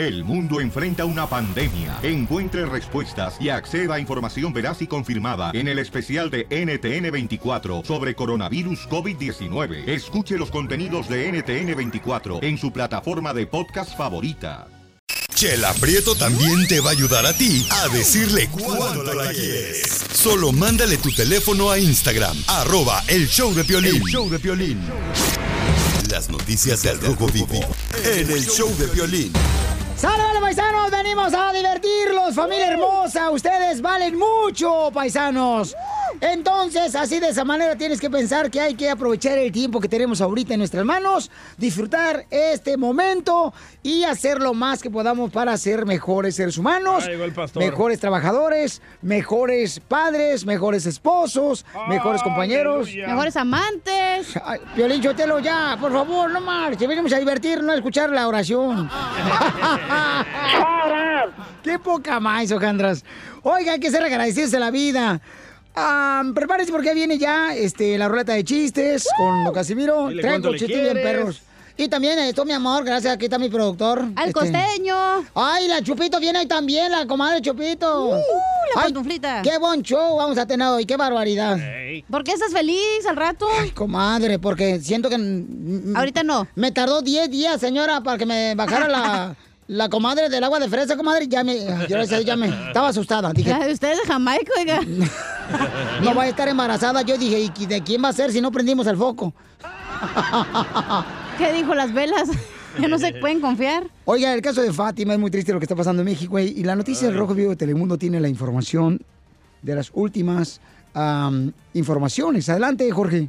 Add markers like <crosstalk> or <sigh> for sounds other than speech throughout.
El mundo enfrenta una pandemia. Encuentre respuestas y acceda a información veraz y confirmada en el especial de NTN24 sobre coronavirus COVID-19. Escuche los contenidos de NTN24 en su plataforma de podcast favorita. Chela Prieto también te va a ayudar a ti a decirle cuánto la quieres. Solo mándale tu teléfono a Instagram, arroba el show de Piolín. show de Piolín. Las noticias del Rojo Vivo en el show de Piolín. ¡Sale, paisanos! Venimos a divertirlos, familia hermosa. Ustedes valen mucho, paisanos. Entonces, así de esa manera tienes que pensar que hay que aprovechar el tiempo que tenemos ahorita en nuestras manos, disfrutar este momento y hacer lo más que podamos para ser mejores seres humanos, Ah, mejores trabajadores, mejores padres, mejores esposos, mejores compañeros. Mejores amantes. Ay, Piolín Chotelo, ya, por favor, no marche. Venimos a divertirnos, no a escuchar la oración. <laughs> <laughs> ¡Qué poca más, Ojandras! Oiga, hay que ser agradecidos de la vida. Ah, prepárense porque viene ya este, la ruleta de chistes con Don Casimiro. Le chistes bien perros. Y también esto, mi amor, gracias, aquí está mi productor. Al Este, costeño. Ay, la Chupito viene ahí también, la comadre Chupito. la Ay, pantuflita. Qué buen show vamos a tener hoy, qué barbaridad. ¿Por qué estás feliz al rato? Ay, comadre, porque siento que... Ahorita no. Me tardó 10 días, señora, para que me bajara la, <laughs> la comadre del agua de fresa, comadre. Ya me... Yo ya me... Estaba asustada. Dije... Ustedes de Jamaica, oiga. <laughs> No voy a estar embarazada. Yo dije, ¿y de quién va a ser si no prendimos el foco? ¿Qué dijo las velas? <laughs> Ya no se pueden confiar. Oiga, el caso de Fátima es muy triste lo que está pasando en México. Y la noticia del Rojo Vivo de Telemundo tiene la información de las últimas am, informaciones. Adelante, Jorge.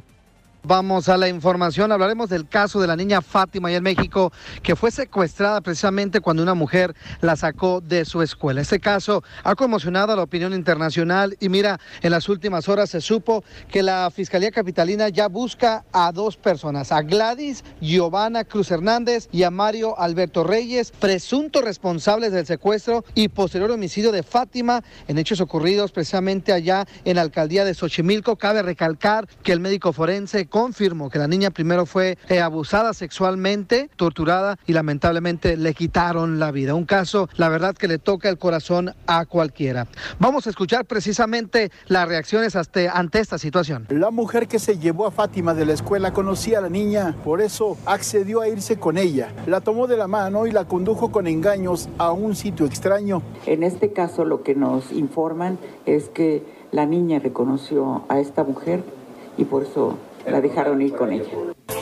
Vamos a la información. Hablaremos del caso de la niña Fátima allá en México, que fue secuestrada precisamente cuando una mujer la sacó de su escuela. Este caso ha conmocionado a la opinión internacional y mira, en las últimas horas se supo que la Fiscalía Capitalina ya busca a dos personas, a Gladys Giovanna Cruz Hernández y a Mario Alberto Reyes, presuntos responsables del secuestro y posterior homicidio de Fátima en hechos ocurridos precisamente allá en la alcaldía de Xochimilco. Cabe recalcar que el médico forense confirmó que la niña primero fue eh, abusada sexualmente, torturada y lamentablemente le quitaron la vida. Un caso, la verdad, que le toca el corazón a cualquiera. Vamos a escuchar precisamente las reacciones hasta- ante esta situación. La mujer que se llevó a Fátima de la escuela conocía a la niña, por eso accedió a irse con ella. La tomó de la mano y la condujo con engaños a un sitio extraño. En este caso lo que nos informan es que la niña reconoció a esta mujer y por eso la dejaron ir con ella.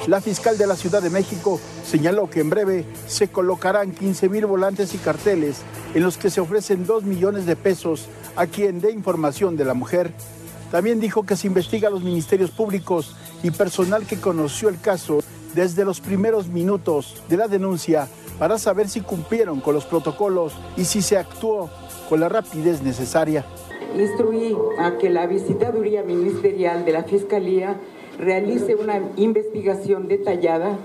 La fiscal de la Ciudad de México señaló que en breve se colocarán 15 mil volantes y carteles en los que se ofrecen 2 millones de pesos a quien dé información de la mujer. También dijo que se investiga a los ministerios públicos y personal que conoció el caso desde los primeros minutos de la denuncia para saber si cumplieron con los protocolos y si se actuó con la rapidez necesaria. Instruí a que la visitaduría ministerial de la Fiscalía realice una investigación detallada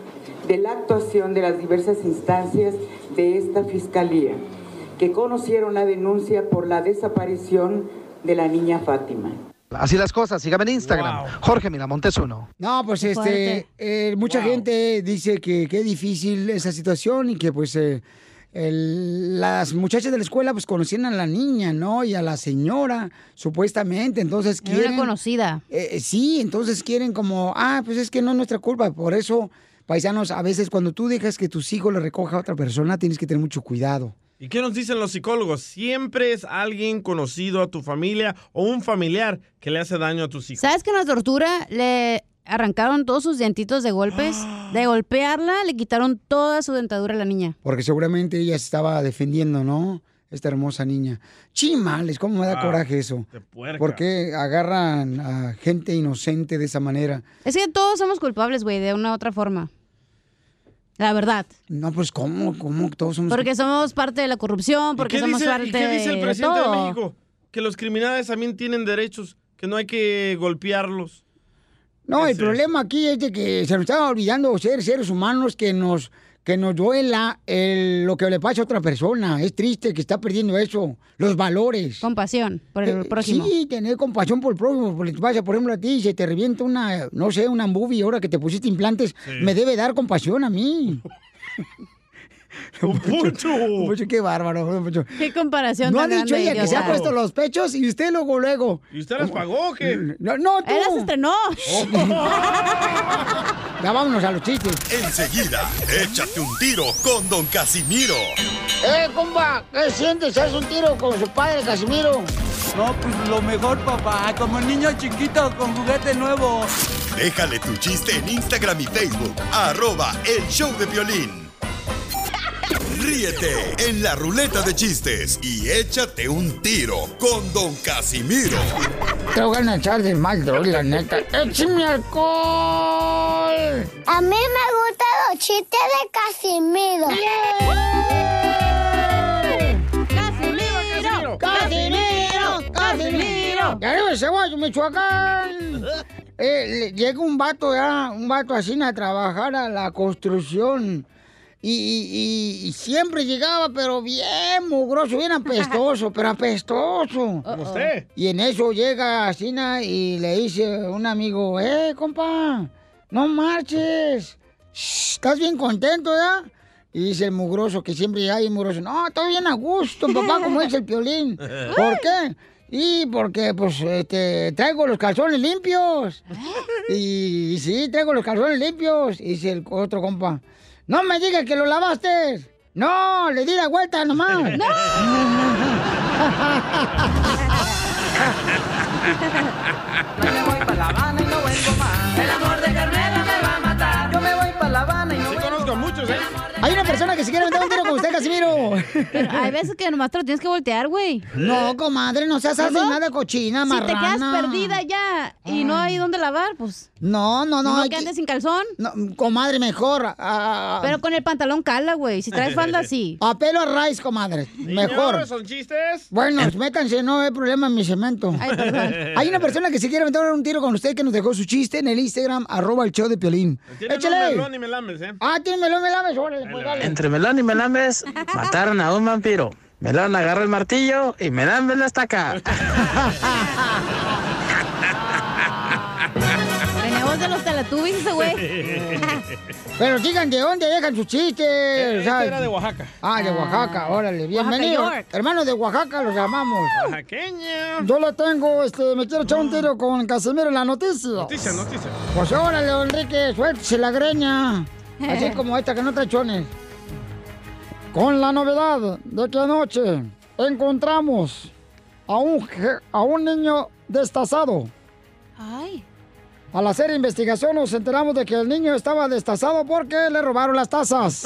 de la actuación de las diversas instancias de esta Fiscalía, que conocieron la denuncia por la desaparición de la niña Fátima. Así las cosas, sígame en Instagram. Jorge Miramontes uno. No, pues este, eh, mucha gente dice que qué difícil esa situación y que pues eh, el- las muchachas de la escuela pues conocían a la niña, ¿no? Y a la señora, supuestamente, entonces Era una quieren... conocida. Eh, eh, sí, entonces quieren como, ah, pues es que no es nuestra culpa, por eso, paisanos, a veces cuando tú dejas que tus hijos le recoja a otra persona, tienes que tener mucho cuidado. ¿Y qué nos dicen los psicólogos? Siempre es alguien conocido a tu familia o un familiar que le hace daño a tus hijos. ¿Sabes que en la tortura le arrancaron todos sus dientitos de golpes? <gasps> De golpearla, le quitaron toda su dentadura a la niña. Porque seguramente ella se estaba defendiendo, ¿no? Esta hermosa niña. Chimales, ¿cómo me da Ah, coraje eso? puerca. ¿Por qué agarran a gente inocente de esa manera? Es que todos somos culpables, güey, de una u otra forma. La verdad. No, pues ¿cómo? ¿Cómo todos somos Porque somos parte de la corrupción, ¿Y porque somos dice, parte y qué dice el de presidente de, todo. México? Que los criminales también tienen derechos, que no hay que golpearlos. No, el problema aquí es de que se nos está olvidando ser seres humanos que nos que nos duela el- lo que le pasa a otra persona. Es triste que está perdiendo eso, los valores. Compasión por el prójimo. Sí, tener compasión por el prójimo. Porque te pasa, por ejemplo, a ti, se te revienta una, no sé, una movie ahora que te pusiste implantes, Sí. me debe dar compasión a mí. <laughs> <laughs> Don Poncho. Don Poncho, qué bárbaro, Don Poncho. Qué comparación No ha dicho ella que se ha puesto los pechos y usted luego, luego. ¿Y usted las pagó o qué? No, no, tú. Él las estrenó. <laughs> Ya vámonos a los chistes. Enseguida, échate un tiro con Don Casimiro. Eh, compa, ¿qué sientes? ¿Haz un tiro con su padre, Casimiro? No, pues lo mejor, papá. Como niño chiquito con juguete nuevo. Déjale tu chiste en Instagram y Facebook, arroba el show de violín. Ríete en la ruleta de chistes y échate un tiro con Don Casimiro. Te voy a echar de mal, droga, la neta. ¡Échame alcohol! A mí me gustan los chistes de Casimiro. ¡Casimiro! ¡Casimiro! ¡Casimiro! ¡De arriba de Cebollo, Michoacán! Eh, le- llega un vato, ya, un vato así a trabajar a la construcción. Y, y- y- siempre llegaba, pero bien mugroso, bien apestoso, pero apestoso. Como usted. Y en eso llega Sina y le dice un amigo, eh, compa, no marches. ¿Estás bien contento, ya? Y dice el mugroso, que siempre ahí mugroso, no, estoy bien a gusto, papá, <laughs> como dice el piolín. ¿Por qué? Y porque, pues, este, traigo los calzones limpios. Y, <laughs> y sí, traigo los calzones limpios. Y dice el otro compa, no me digas que lo lavaste. No, le di la vuelta nomás. <laughs> Yo <laughs> me voy para La Habana y no vuelvo más. El amor se quiere meter un tiro con usted, Casimiro. Pero hay veces que nomás te lo tienes que voltear, güey. No, comadre, no seas nada cochina, Si te marrana. quedas perdida ya y no hay dónde lavar, pues. No, no, no. No hay que andes sin calzón. no, comadre, mejor. ah, Pero con el pantalón cala, güey. Si traes falda, sí. A pelo a raíz, comadre. Mejor. ¿Son chistes? Bueno, métanse, no hay problema en mi cemento. Ay. <laughs> Hay una persona que se quiere meter un tiro con usted que nos dejó su chiste en el Instagram, arroba el show de Piolín. Tiene Échale. melón y melambes, ¿eh? Ah, tiene melón, me lames, órale, pues dale. Entre Melón y Melambes <laughs> mataron a un vampiro. Melón agarra el martillo y Melambes la estaca. <laughs> Venimos de los teletubbies ese güey. <laughs> Pero digan de dónde dejan sus chistes. Este ¿sabes? era de Oaxaca. Ah, de Oaxaca, órale, bienvenido. Hermanos de Oaxaca, los llamamos. Oaxaqueña. Yo le tengo, este, me quiero echar un tiro con Casimiro en la noticia. Noticia, noticia. Pues órale, don Enrique, suéltese la greña. Así como esta que no trae chones. Con la novedad de que anoche encontramos a un, je- a un niño destazado. Ay. Al hacer investigación nos enteramos de que el niño estaba destazado porque le robaron las tazas.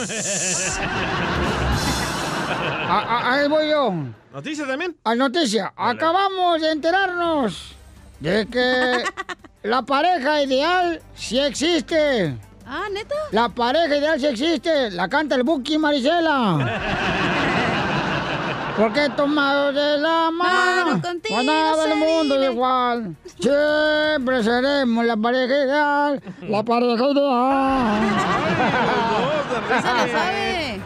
A- <laughs> a- ahí voy yo. ¿Noticia también? A noticia, acabamos de enterarnos de que <laughs> la pareja ideal sí existe. Ah, ¿neta? La pareja ideal sí existe. La canta el Buki Marisela. Porque tomados de la mano, contigo nada del mundo igual. Siempre seremos la pareja ideal, la pareja ideal. Esa la sabe.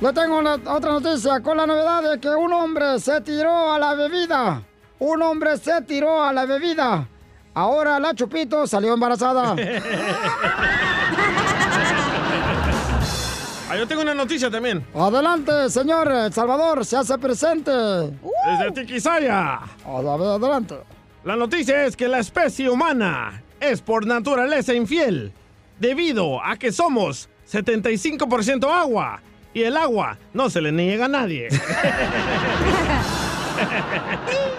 Yo tengo una- otra noticia con la novedad de que un hombre se tiró a la bebida. Un hombre se tiró a la bebida. Ahora la Chupito salió embarazada. <laughs> Ah, yo tengo una noticia también. Adelante, señor El Salvador, se hace presente. Desde Tiquisaya. Adelante. La noticia es que la especie humana es por naturaleza infiel, debido a que somos 75% agua y el agua no se le niega a nadie. <laughs>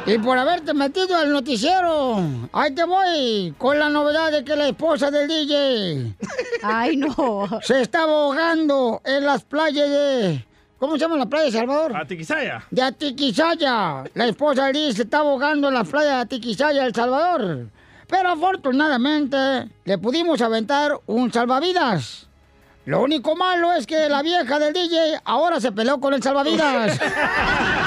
Y por haberte metido al noticiero, ahí te voy con la novedad de que la esposa del DJ Ay, no. se está ahogando en las playas de... ¿Cómo se llama la playa de Salvador? A Tiquisaya. De Atiquizaya. La esposa del DJ se está ahogando en la playa de Atiquizaya, El Salvador. Pero afortunadamente le pudimos aventar un salvavidas. Lo único malo es que la vieja del DJ ahora se peleó con el salvavidas. <laughs>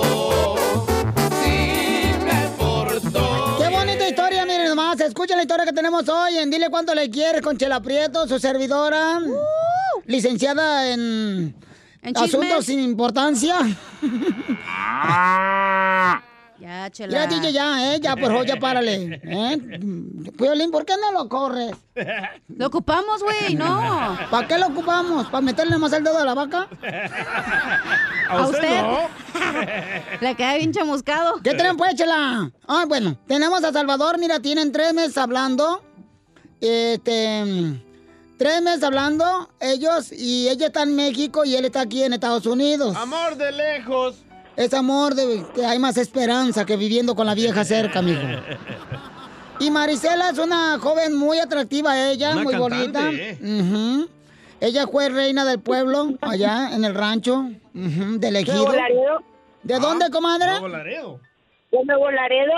Escucha la historia que tenemos hoy en Dile cuánto le quieres con Chela Prieto, su servidora, licenciada en, En asuntos sin importancia. <laughs> Ya, chela. Ya, DJ, ya, ¿eh? Ya, por favor, ya párale. ¿eh? Piolín, ¿por qué no lo corres? Lo ocupamos, güey, no. <laughs> ¿Para qué lo ocupamos? ¿Para meterle más el dedo a la vaca? A usted. <laughs> Le queda bien chamuscado. ¿Qué traen, pues, chela? Ah, bueno, tenemos a Salvador, mira, tienen tres meses hablando. Este. Tres meses hablando, ellos, y ella está en México y él está aquí en Estados Unidos. Amor de lejos. Es amor de que hay más esperanza que viviendo con la vieja cerca, mijo. Y Marisela es una joven muy atractiva, ella, Una muy cantante, bonita. ¿eh? Ella fue reina del pueblo, allá en el rancho, ujú, de Ejido. ¿Nuevo Laredo? ¿De dónde, comadre? Nuevo Laredo. ¿De Nuevo Laredo?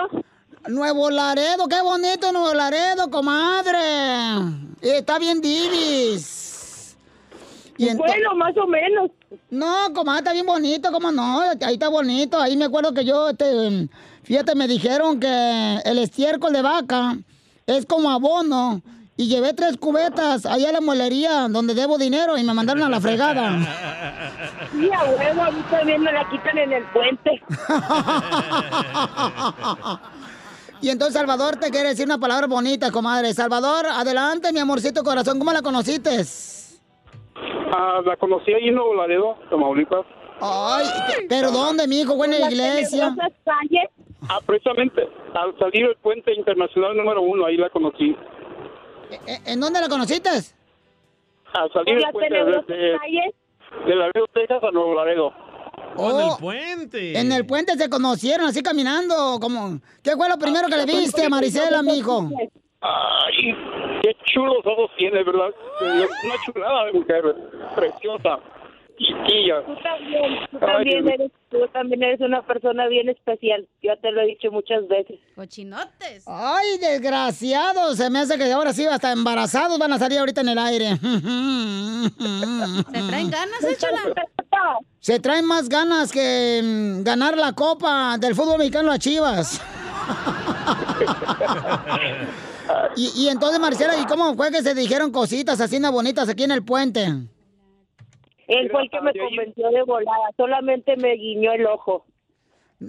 Nuevo Laredo, qué bonito Nuevo Laredo, comadre. Está bien divis. ento- Bueno, más o menos. No, comadre, está bien bonito, ¿cómo no? Ahí está bonito. Ahí me acuerdo que yo, este, fíjate, me dijeron que el estiércol de vaca es como abono. Y llevé tres cubetas allá a la molería donde debo dinero y me mandaron a la fregada. Sí, a huevo, a mí también me la quitan en el puente. Y entonces Salvador te quiere decir una palabra bonita, comadre. Salvador, adelante, mi amorcito corazón. ¿Cómo la conociste? Ah, la conocí ahí en Nuevo Laredo, Tamaulipas. Ay, pero ¿dónde, mi hijo? Buena iglesia. Ah, precisamente, al salir del puente internacional número uno, ahí la conocí. ¿E- ¿En dónde la conociste? Al salir del puente de, de, de Laredo, Texas a Nuevo Laredo. Oh, en el puente. En el puente se conocieron, así caminando, como... ¿Qué fue lo primero que le viste a Marisela, mijo? Ay, qué chulos ojos tiene, ¿verdad? Una chulada de mujer, preciosa, chiquilla. Tú también, tú también, eres, tú también eres una persona bien especial. Yo te lo he dicho muchas veces. Cochinotes. Ay, desgraciado. Se me hace que ahora sí, hasta embarazados van a salir ahorita en el aire. ¿Se traen ganas, échala? Se traen más ganas que mm, ganar la copa del fútbol mexicano a Chivas. <laughs> y, y entonces, Marcela, ¿y cómo fue que se dijeron cositas así bonitas aquí en el puente? Él fue el que me convenció de volada. Solamente me guiñó el ojo.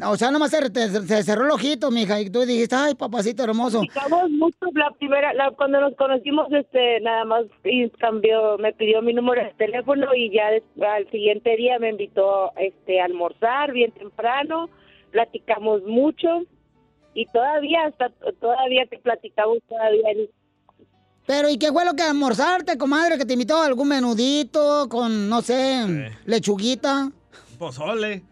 O sea, nomás se, te- se cerró el ojito, mija, y tú dijiste, ay, papacito hermoso. Platicamos mucho la primera, la- cuando nos conocimos, este, nada más y cambió, me pidió mi número de teléfono y ya al siguiente día me invitó, este, a almorzar bien temprano, platicamos mucho y todavía hasta todavía que platicamos todavía Pero, ¿y qué fue lo que almorzarte, comadre, que te invitó a algún menudito con, no sé, lechuguita? Pozole.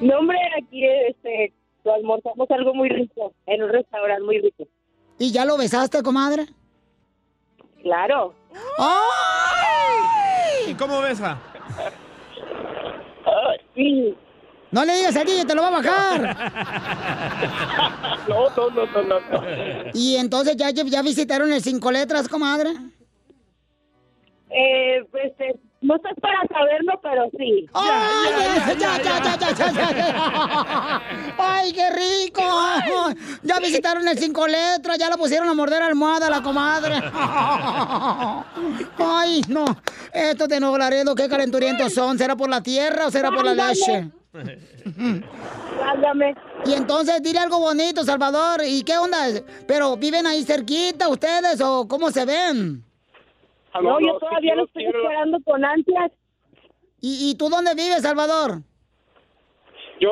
No, hombre, aquí este, almorzamos algo muy rico, en un restaurante muy rico. ¿Y ya lo besaste, comadre? Claro. ¿Y cómo besa? Sí. No le digas a ti, te lo va a bajar. <laughs> No, no, no, no, no. Y entonces ya, ya visitaron el cinco letras, comadre. Eh, pues, eh, no estás para saberlo, pero sí. ¡Ay, ya, ya, ya, ya, ya, ya, ya! <laughs> ¡Ay, qué rico! Ya visitaron el cinco letras, ya la pusieron a morder almohada la comadre. <laughs> ¡Ay, no! Estos de Nuevo Laredo, qué calenturientos son. ¿Será por la tierra o será por la leche? Válgame. Y entonces, dile algo bonito, Salvador. ¿Y qué onda? ¿Pero viven ahí cerquita ustedes o cómo se ven? No, yo todavía lo estoy esperando con ansias. ¿Y, y tú dónde vives, Salvador? Yo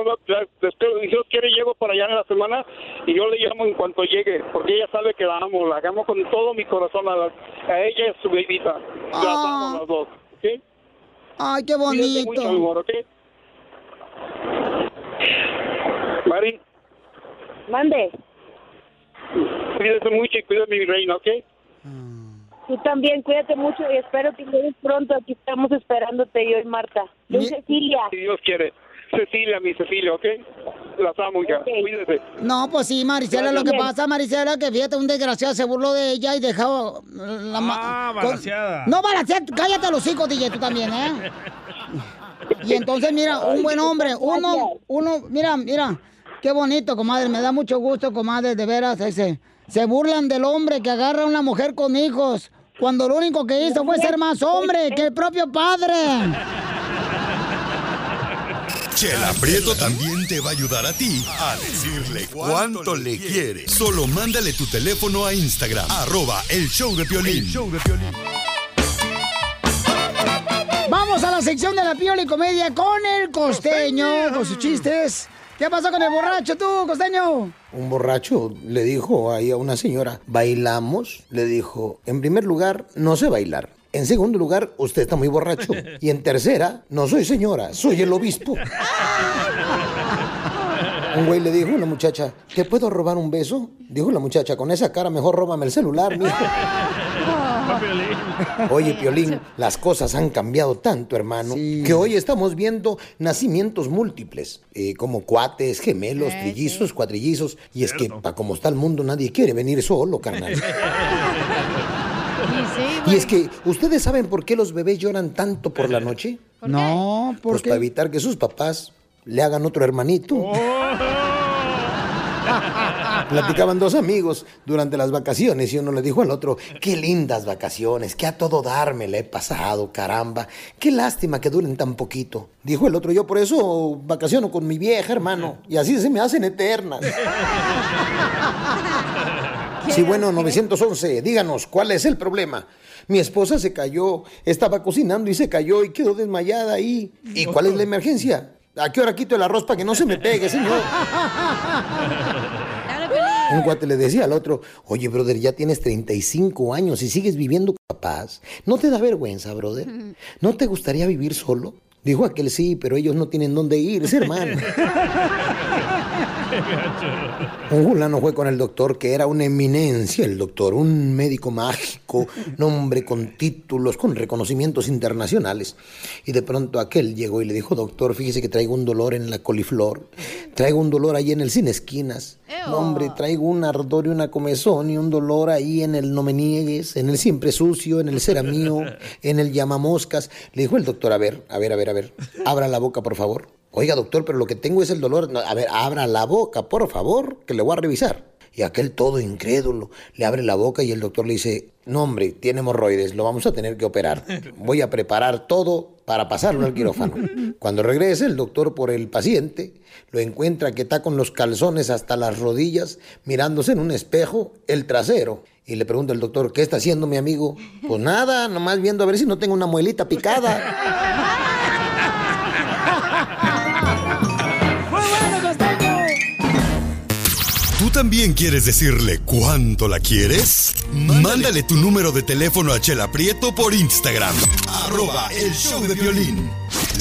después, si Dios quiere, llego para allá en la semana y yo le llamo en cuanto llegue, porque ella sabe que la amo, la amo con todo mi corazón, a, la- a ella y a su bebita. Las amo las dos. Ay, qué Cuídate mucho, mi amor, ¿ok? Mari, Mande. cuídate mucho y cuida mi reina, ¿ok? Tú también, cuídate mucho y espero que llegues pronto. Aquí estamos esperándote yo y Marta. Soy Cecilia. Si Dios quiere. Cecilia, mi Cecilia, ¿ok? las amo, hija. Cuídese. No, pues sí, Maricela, lo que pasa, Maricela, que fíjate, un desgraciado se burló de ella y dejó la ma- Ah, con- balanceada. No, balanceada, cállate los hijos, DJ, tú también, ¿eh? <laughs> Y entonces, mira, un buen hombre, uno, uno, mira, mira, qué bonito, comadre, me da mucho gusto, comadre, de veras, ese. Se burlan del hombre que agarra a una mujer con hijos, cuando lo único que hizo fue ser más hombre que el propio padre. Chela Prieto también te va a ayudar a ti a decirle cuánto le quiere. Solo mándale tu teléfono a Instagram, arroba el show de Piolín. El show Vamos a la sección de la piola y comedia con el costeño, con sus chistes. ¿Qué pasó con el borracho tú, costeño? Un borracho le dijo ahí a una señora, ¿bailamos? Le dijo, en primer lugar, no sé bailar. En segundo lugar, usted está muy borracho. <laughs> Y en tercera, no soy señora, soy el obispo. Un güey le dijo a una muchacha, ¿te puedo robar un beso? Dijo la muchacha, con esa cara mejor róbame el celular, mijo. <laughs> <laughs> Oye, Piolín, las cosas han cambiado tanto, hermano, que hoy estamos viendo nacimientos múltiples, eh, como cuates, gemelos, trillizos, cuatrillizos, y es que, para como está el mundo, nadie quiere venir solo, carnal. <laughs> Y es que, ¿ustedes saben por qué los bebés lloran tanto por la noche? No, ¿por Pues qué? para evitar que sus papás le hagan otro hermanito. Platicaban dos amigos durante las vacaciones y uno le dijo al otro, qué lindas vacaciones, que a todo dar me la he pasado, caramba, qué lástima que duren tan poquito. Dijo el otro, yo por eso vacaciono con mi vieja, hermano, y así se me hacen eternas. <laughs> Sí, bueno, 911, díganos, ¿cuál es el problema? Mi esposa se cayó, estaba cocinando y se cayó y quedó desmayada ahí. ¿Y cuál es la emergencia? ¿A qué hora quito el arroz para que no se me pegue, señor? <laughs> Un cuate le decía al otro, oye, brother, ya tienes 35 años y sigues viviendo papás. ¿No te da vergüenza, brother? ¿No te gustaría vivir solo? Dijo aquel sí, pero ellos no tienen dónde irse, hermano. <laughs> <laughs> Un fulano fue con el doctor que era una eminencia, el doctor, un médico mágico, nombre con títulos, con reconocimientos internacionales. Y de pronto aquel llegó y le dijo, doctor, fíjese que traigo un dolor en la coliflor, traigo un dolor ahí en el sin esquinas. No, hombre, traigo un ardor y una comezón y un dolor ahí en el no me niegues, en el siempre sucio, en el será mío, en el llamamoscas. Le dijo el doctor, a ver, a ver, a ver, a ver, abra la boca, por favor. Oiga, doctor, pero lo que tengo es el dolor. No, a ver, abra la boca, por favor, que le voy a revisar. Y aquel todo incrédulo le abre la boca y el doctor le dice, no hombre, tiene hemorroides, lo vamos a tener que operar. Voy a preparar todo para pasarlo al quirófano. <laughs> Cuando regrese el doctor por el paciente, lo encuentra que está con los calzones hasta las rodillas, mirándose en un espejo el trasero. Y le pregunta el doctor, ¿qué está haciendo mi amigo? Pues nada, nomás viendo a ver si no tengo una muelita picada. <laughs> también quieres decirle cuánto la quieres? Mándale tu número de teléfono a Chela Prieto por Instagram. Arroba el show de violín.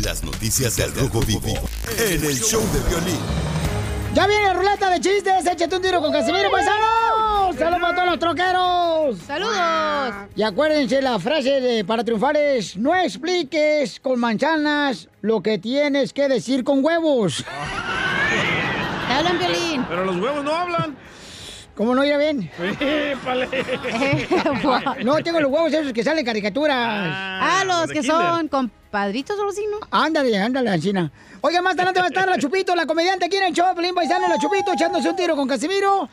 Las noticias del Rojo Vivo en el show de violín. Ya viene la ruleta de chistes, échate un tiro con Casimiro, paisanos. Saludos para todos los troqueros. Saludos. Y acuérdense la frase de para triunfar es, no expliques con manzanas lo que tienes que decir con huevos. <laughs> Te hablan, Violín. Pero los huevos no hablan. ¿Cómo no irá bien? Épale. No, tengo los huevos esos que salen en caricaturas. Ah, los que son compadritos o así, ¿no? Ándale, ándale, Ancina. Oiga, más adelante va a estar la Chupito, la comediante aquí en el show, Pelín Paisano, la Chupito, echándose un tiro con Casimiro.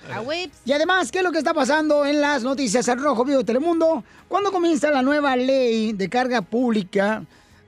Y además, ¿qué es lo que está pasando en las noticias al Rojo Vivo de Telemundo? ¿Cuándo comienza la nueva ley de carga pública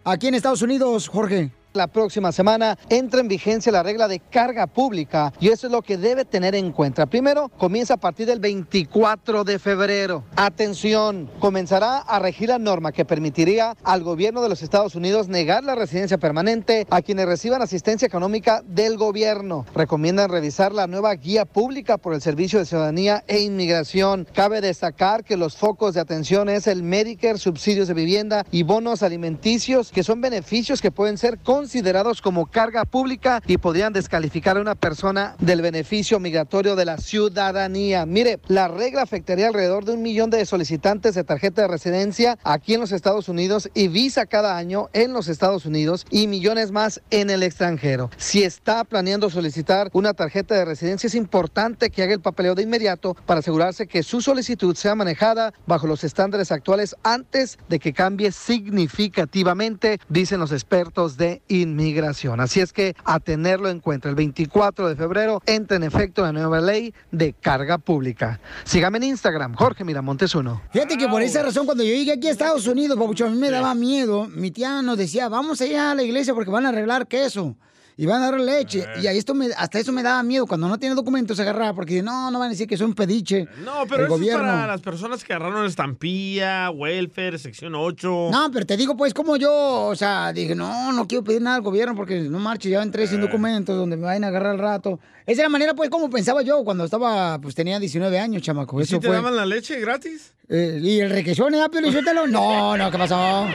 aquí en Estados Unidos, Jorge? La próxima semana entra en vigencia la regla de carga pública y eso es lo que debe tener en cuenta. Primero, comienza a partir del 24 de febrero. Atención, comenzará a regir la norma que permitiría al gobierno de los Estados Unidos negar la residencia permanente a quienes reciban asistencia económica del gobierno. Recomiendan revisar la nueva guía pública por el Servicio de Ciudadanía e Inmigración. Cabe destacar que los focos de atención es el Medicare, subsidios de vivienda y bonos alimenticios, que son beneficios que pueden ser con considerados como carga pública y podrían descalificar a una persona del beneficio migratorio de la ciudadanía. Mire, la regla afectaría alrededor de un millón de solicitantes de tarjeta de residencia aquí en los Estados Unidos y visa cada año en los Estados Unidos y millones más en el extranjero. Si está planeando solicitar una tarjeta de residencia, es importante que haga el papeleo de inmediato para asegurarse que su solicitud sea manejada bajo los estándares actuales antes de que cambie significativamente, dicen los expertos de inmigración. Así es que a tenerlo en cuenta. El 24 de febrero entra en efecto la nueva ley de carga pública. Sígame en Instagram, Jorge Miramontes uno. Fíjate que por esa razón, cuando yo llegué aquí a Estados Unidos, mí me daba miedo. Mi tía nos decía, vamos allá a la iglesia porque van a arreglar queso. Y van a dar leche. Y ahí esto me, hasta eso me daba miedo. Cuando no tiene documentos, agarraba. Porque no, no van a decir que soy un pediche. No, pero el eso gobierno. es para las personas que agarraron estampilla, welfare, sección 8. No, pero te digo, pues, como yo, o sea, dije, no, no quiero pedir nada al gobierno porque no marche, ya entré Eh. sin documentos, donde me vayan a agarrar al rato. Esa es la manera, pues, como pensaba yo cuando estaba, pues, tenía 19 años, chamaco. ¿Y Eso si te fue. daban la leche gratis? Eh, ¿Y el requesón, ya, Pio Lizotelo? <laughs> No, no, ¿qué pasó?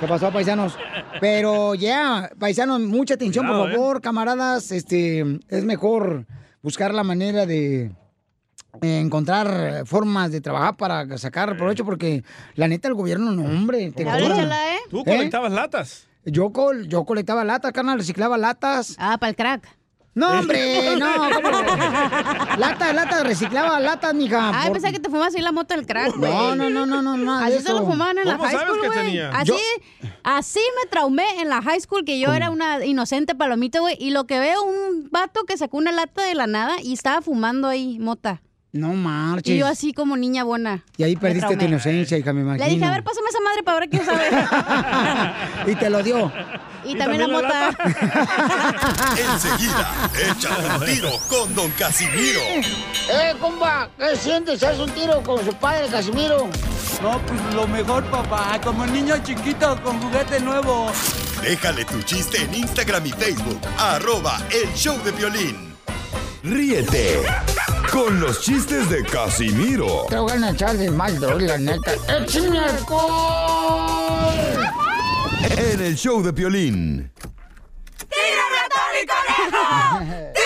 ¿Qué pasó, paisanos? Pero ya, paisanos, mucha atención, Cuidado, por favor, camaradas. Este, es mejor buscar la manera de eh, encontrar formas de trabajar para sacar provecho, porque la neta, el gobierno, no, hombre. Te ¿eh? Tú ¿Eh? colectabas latas. Yo, col yo colectaba latas, carnal, reciclaba latas. Ah, para el crack. No, <laughs> hombre, no. <laughs> ¿cómo? Latas, latas, reciclaba latas, mija. Ay, por- pensé que te fumas así la moto del crack, güey. No, no, no, no, no, nada Así se lo fumaban en la ¿Cómo high school, güey. Así, Yo- así me traumé en la high school que yo era una inocente palomita, güey. Y lo que veo, un vato que sacó una lata de la nada y estaba fumando ahí mota. No marches. Y yo así como niña buena. Y ahí perdiste tu inocencia, hija, me imagino. Le dije, a ver, pásame esa madre para ver qué sabe. <laughs> Y te lo dio. y, también, la mota. <laughs> Enseguida, échate un tiro con Don Casimiro. ¡Eh, compa! ¿Qué sientes? ¿Haz un tiro con su padre, Casimiro? No, pues lo mejor, papá. Como niño chiquito con juguete nuevo. Déjale tu chiste en Instagram y Facebook, arroba el show de violín. Ríete con los chistes de Casimiro Te voy a echar de mal, la neta. ¡Échame alcohol! en el show de violín. ¡Tírame a Tony Conejo! <laughs>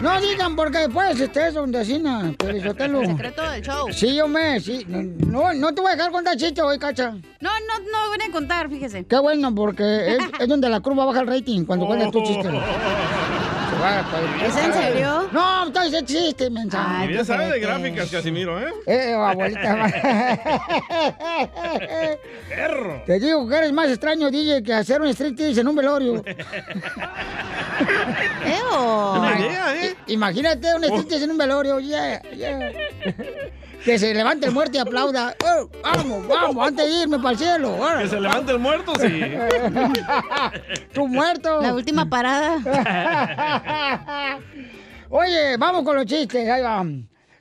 No digan porque después estés donde asina, Pelizotelo. El secreto del show. Sí, yo me, sí. No, no te voy a dejar contar chiste hoy, cacha. No, no, no voy a contar, fíjese. Qué bueno, porque es, es donde la curva baja el rating cuando cuentas tu chiste. <laughs> ¿Es en serio? No, está ese chiste, mensaje. Y bien sabe de gráficas, Casimiro, ¿eh? Eh, abuelita. <laughs> Perro. Te digo que eres más extraño, DJ, que hacer un striptease en un velorio. <laughs> Idea, ¿eh? Imagínate un striptease en un velorio, yeah, yeah. <laughs> Que se levante el muerto y aplauda. Oh, vamos, vamos, antes de irme para el cielo. ahora. Que se levante el muerto, sí. <laughs> Tu muerto. La última parada. <laughs> Oye, vamos con los chistes. Ahí va.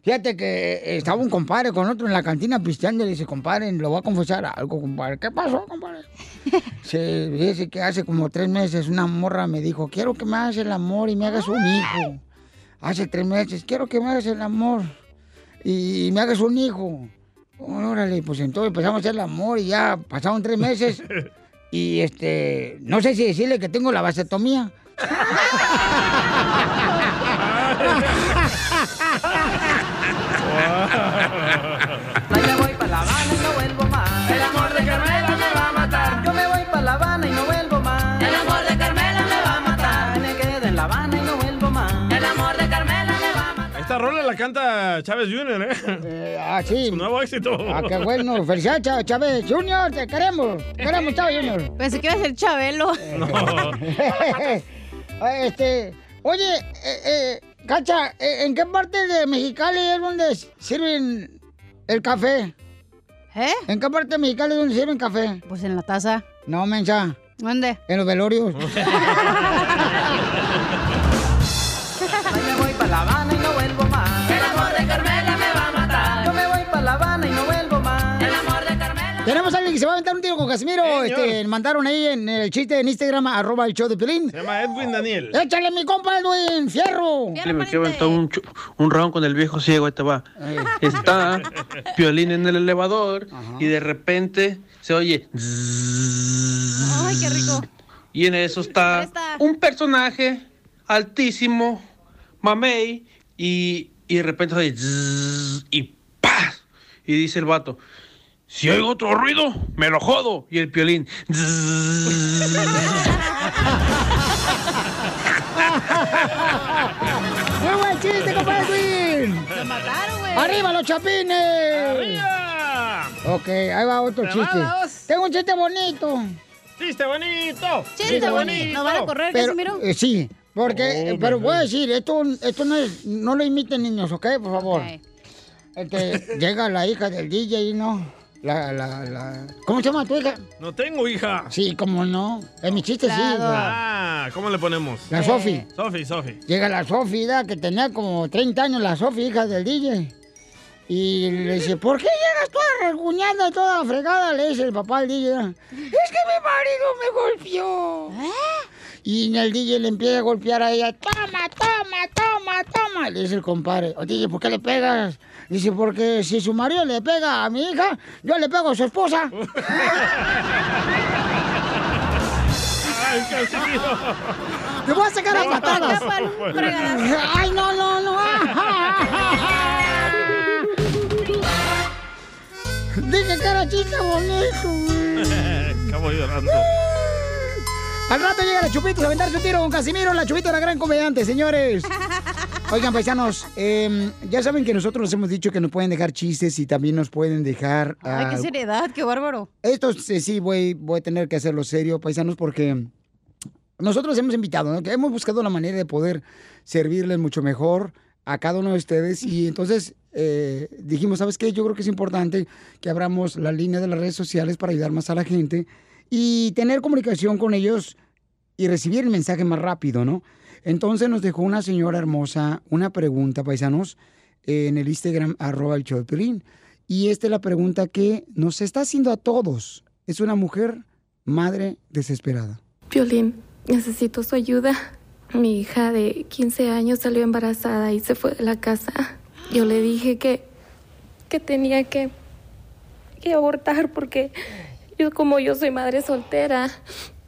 Fíjate que estaba un compadre con otro en la cantina pisteando y le dice, compadre, lo voy a confesar algo, compadre. ¿Qué pasó, compadre? <laughs> Se dice que hace como tres meses una morra me dijo, quiero que me hagas el amor y me hagas un hijo. Hace tres meses, quiero que me hagas el amor y me hagas un hijo. Órale, pues entonces empezamos a hacer el amor y ya pasaron tres meses. <laughs> Y este, no sé si decirle que tengo la vasectomía. <laughs> Esta rola la canta Chávez Jr., ¿eh? ah, sí. Su nuevo éxito. Ah, qué bueno. Felicidades, Chávez, Chávez Junior. Te queremos. Te queremos, Chávez Junior. Pensé que iba a ser Chabelo. Ah, <laughs> este, oye, eh, eh, Cacha, eh, ¿en qué parte de Mexicali es donde sirven el café? ¿Eh? ¿En qué parte de Mexicali es donde sirven café? Pues en la taza. No, mensa. ¿Dónde? En los velorios. <laughs> se va a aventar un tiro con Casimiro. Este, mandaron ahí en el chiste en Instagram, arroba el show de Pelín. Se llama Edwin Daniel. Échale mi compa Edwin, fierro. me quiero aventar un, round con el viejo ciego, ahí te va. Está <laughs> Piolín en el elevador y de repente se oye... Ay, qué rico. Y en eso está un personaje altísimo, mamey, y, y de repente se oye... y ¡paz! Y dice el vato, si oigo otro ruido, me lo jodo. Y el Piolín... <laughs> ¡Muy buen chiste, compa Edwin! ¡Lo mataron, güey! ¡Arriba los chapines! ¡Arriba! Ok, ahí va otro chiste. ¡Clavados! Tengo un chiste bonito. ¡Chiste bonito! Chiste bonito. ¿Nos van a correr, Pero, Casimiro? eh, sí, porque, Oh, eh, pero voy a decir, esto, esto no es, no lo imiten niños, ¿ok? Por favor. Este, llega la hija del DJ, ¿no? La, la, la... ¿Cómo se llama tu hija? No tengo hija. Sí, cómo no. En mi chiste sí. Claro. Ah, ¿cómo le ponemos? La Sofi. Sofi, Sofi. Llega la Sofi, da, que tenía como 30 años, la Sofi, hija del DJ. Y le dice, ¿por qué llegas toda reguñada, toda fregada? Le dice el papá al DJ. Es que mi marido me golpeó. Y el DJ le empieza a golpear a ella. Toma, toma, toma, toma. Le dice el compadre. O DJ, ¿por qué le pegas? Dice, porque si su marido le pega a mi hija, yo le pego a su esposa. <laughs> ¡Ay! Te voy a sacar a patadas. Ay, no, no, no. <laughs> Dije que era chiste bonito. Acabo llorando. Al rato llega la Chupita a aventarse un tiro con Casimiro, la Chupita la gran comediante, señores. Oigan, paisanos, eh, ya saben que nosotros les hemos dicho que nos pueden dejar chistes y también nos pueden dejar... Ay, qué ah, seriedad, qué bárbaro. Esto sí, sí, voy, voy a tener que hacerlo serio, paisanos, porque nosotros hemos invitado, ¿no? que hemos buscado la manera de poder servirles mucho mejor a cada uno de ustedes y <laughs> entonces eh, dijimos, ¿sabes qué? Yo creo que es importante que abramos la línea de las redes sociales para ayudar más a la gente y tener comunicación con ellos y recibir el mensaje más rápido, ¿no? Entonces nos dejó una señora hermosa una pregunta, paisanos, en el Instagram, arroba el show. Y esta es la pregunta que nos está haciendo a todos. Es una mujer madre desesperada. Violín, necesito su ayuda. Mi hija de 15 años salió embarazada y se fue de la casa. Yo le dije que, que tenía que, que abortar porque yo como yo soy madre soltera,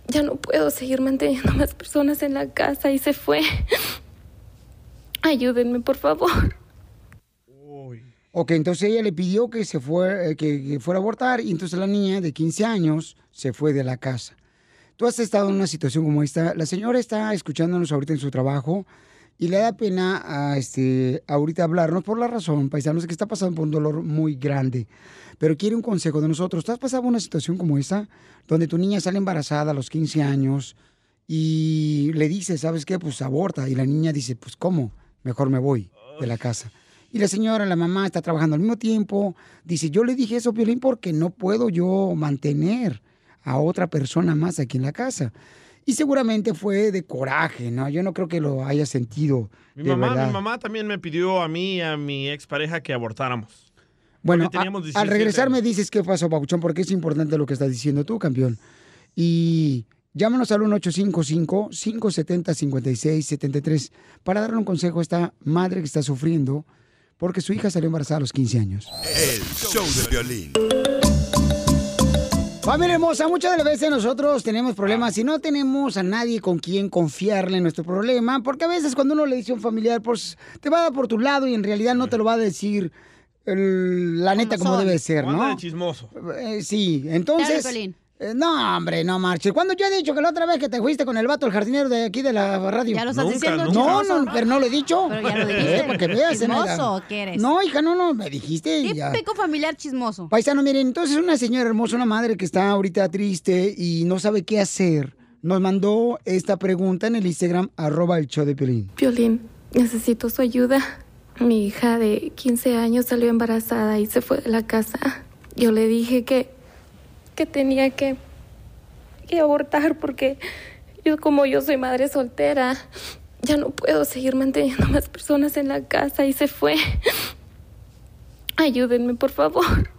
ya no puedo seguir manteniendo más personas en la casa y se fue. Ayúdenme, por favor. Ok, entonces ella le pidió que se fue, eh, que, que fuera a abortar y entonces la niña de 15 años se fue de la casa. Tú has estado en una situación como esta. La señora está escuchándonos ahorita en su trabajo y le da pena a este, ahorita hablarnos por la razón, paisanos, que está pasando por un dolor muy grande. Pero quiere un consejo de nosotros. ¿Tú has pasado una situación como esta, donde tu niña sale embarazada a los 15 años y le dice, ¿sabes qué? Pues aborta. Y la niña dice, pues ¿cómo? Mejor me voy de la casa. Y la señora, la mamá, está trabajando al mismo tiempo. Dice, yo le dije eso, Violín, porque no puedo yo mantener a otra persona más aquí en la casa. Y seguramente fue de coraje, ¿no? Yo no creo que lo haya sentido Mi de mamá, verdad. mi mamá también me pidió a mí y a mi expareja que abortáramos. Bueno, Porque teníamos a- 17 al regresar me dices qué pasó, Papuchón, porque es importante lo que estás diciendo tú, campeón. Y llámanos al 1855-570-5673 para darle un consejo a esta madre que está sufriendo porque su hija salió embarazada a los 15 años. El show de violín. Familia hermosa, muchas de las veces nosotros tenemos problemas y no tenemos a nadie con quien confiarle en nuestro problema, porque a veces cuando uno le dice a un familiar, pues te va a dar por tu lado y en realidad no te lo va a decir el- la neta como debe ser, ¿no? de chismoso. Eh, sí, entonces... Dale, no, hombre, no marches. Cuando yo he dicho que la otra vez que te fuiste con el vato, el jardinero de aquí de la radio? Ya lo estás Nunca, diciendo, nunca. No, chismoso. no, pero no lo he dicho. Pero ya lo dijiste. Eh, para que veas, ¿Chismoso Zenaida. o qué eres? No, hija, no, no, me dijiste y ya. Típico familiar chismoso. Paisano, miren, entonces una señora hermosa, una madre que está ahorita triste y no sabe qué hacer, nos mandó esta pregunta en el Instagram, arroba el show de Pelín. Violín, necesito su ayuda. Mi hija de 15 años salió embarazada y se fue de la casa. Yo le dije que, que tenía que, que abortar porque yo como yo soy madre soltera, ya no puedo seguir manteniendo más personas en la casa y se fue. Ayúdenme, por favor.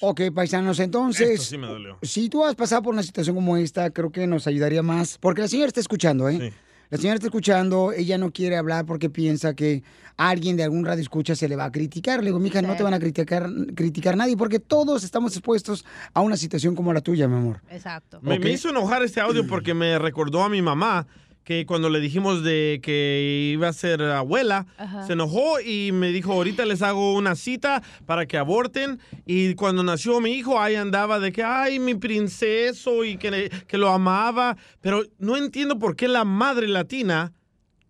Ok, paisanos, entonces... Esto sí me dolió. Si tú has pasado por una situación como esta, creo que nos ayudaría más. Porque la señora está escuchando, ¿eh? La señora está escuchando, ella no quiere hablar porque piensa que alguien de algún radio escucha se le va a criticar. Le digo, mija, no te van a criticar, criticar nadie porque todos estamos expuestos a una situación como la tuya, mi amor. Exacto. Me, me hizo enojar este audio porque me recordó a mi mamá que cuando le dijimos de que iba a ser abuela, Ajá. se enojó y me dijo, ahorita les hago una cita para que aborten. Y cuando nació mi hijo, ahí andaba de que, ay, mi princeso y que, que lo amaba. Pero no entiendo por qué la madre latina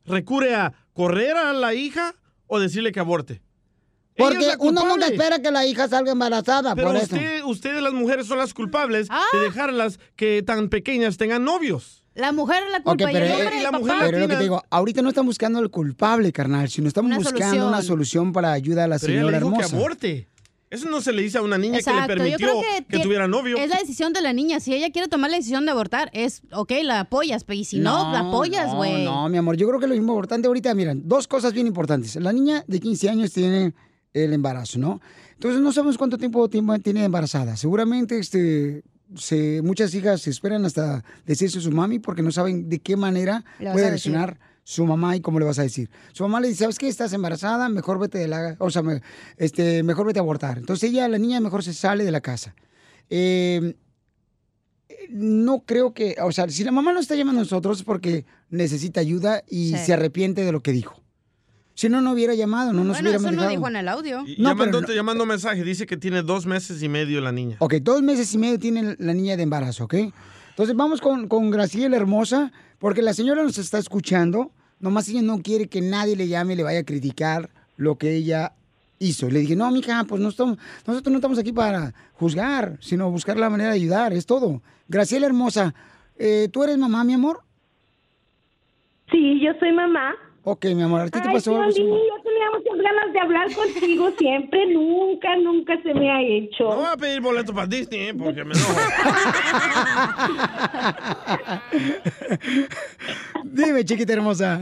recurre a correr a la hija o decirle que aborte. Porque uno nunca espera que la hija salga embarazada, Pero por eso. usted- ustedes las mujeres son las culpables de dejarlas que tan pequeñas tengan novios. La mujer es la culpa y pero, el eh, el papá. pero lo que te digo, ahorita no están buscando el culpable, carnal, sino estamos Una buscando solución. una solución para ayudar a la Pero ella señora le dijo hermosa. que aborte. Eso no se le dice a una niña Exacto, que le permitió que, que, tuviera novio. Es la decisión de la niña. Si ella quiere tomar la decisión de abortar, es, ok, la apoyas, pero y si no, la apoyas, no, güey. No, mi amor, yo creo que lo importante ahorita, miren, dos cosas bien importantes. La niña de 15 años tiene el embarazo, ¿no? Entonces no sabemos cuánto tiempo, tiempo tiene embarazada. Seguramente este, se, muchas hijas se esperan hasta decirse a su mami porque no saben de qué manera puede reaccionar su mamá y cómo le vas a decir. Su mamá le dice, ¿sabes qué? Estás embarazada, mejor vete de la... O sea, me- este, mejor vete a abortar. Entonces ella, la niña, mejor se sale de la casa. Eh, no creo que, o sea, si la mamá nos está llamando a nosotros es porque necesita ayuda y Sí. se arrepiente de lo que dijo. Si no, no hubiera llamado, no nos bueno, eso no dijo en el audio. Y No, llamando, pero no- llamando mensaje, dice que tiene dos meses y medio la niña. Ok, dos meses y medio tiene la niña de embarazo, ¿ok? Entonces vamos con, con Graciela Hermosa, porque la señora nos está escuchando, nomás ella no quiere que nadie le llame y le vaya a criticar lo que ella hizo. Le dije, no, mija, pues no estamos, nosotros no estamos aquí para juzgar, sino buscar la manera de ayudar, es todo. Graciela Hermosa, eh, ¿tú eres mamá, mi amor? Sí, yo soy mamá. Ok, mi amor, ¿a ti te pasó algo? Piolín, yo tenía muchas ganas de hablar contigo siempre, nunca, nunca se me ha hecho. No voy a pedir boleto para Disney, ¿eh? porque me enojo. <laughs> Dime, chiquita hermosa.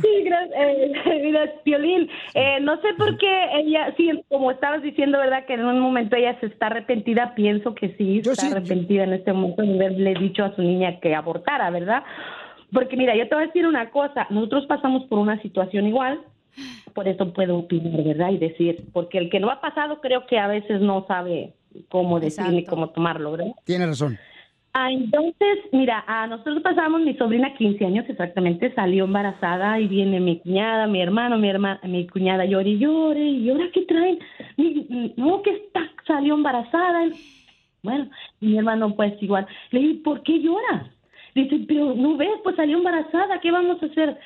Sí, gracias, eh, <laughs> Piolín. Eh, no sé por qué ella, sí, como estabas diciendo, ¿verdad? Que en un momento ella se está arrepentida. Pienso que sí, está arrepentida en este momento de haberle dicho a su niña que abortara, ¿verdad? Porque mira, yo te voy a decir una cosa. Nosotros pasamos por una situación igual. Por eso puedo opinar, ¿verdad? Y decir, porque el que no ha pasado creo que a veces no sabe cómo decir ni cómo tomarlo, ¿verdad? Tiene razón. Ah, entonces, mira, a nosotros pasamos, mi sobrina 15 años exactamente, salió embarazada y viene mi cuñada, mi hermano, mi hermana, mi cuñada llore y llore, y ahora qué traen, Mi- no que está, salió embarazada. Bueno, mi hermano pues igual, le dije, ¿por qué lloras? Dice, pero no ves, pues salió embarazada, ¿qué vamos a hacer?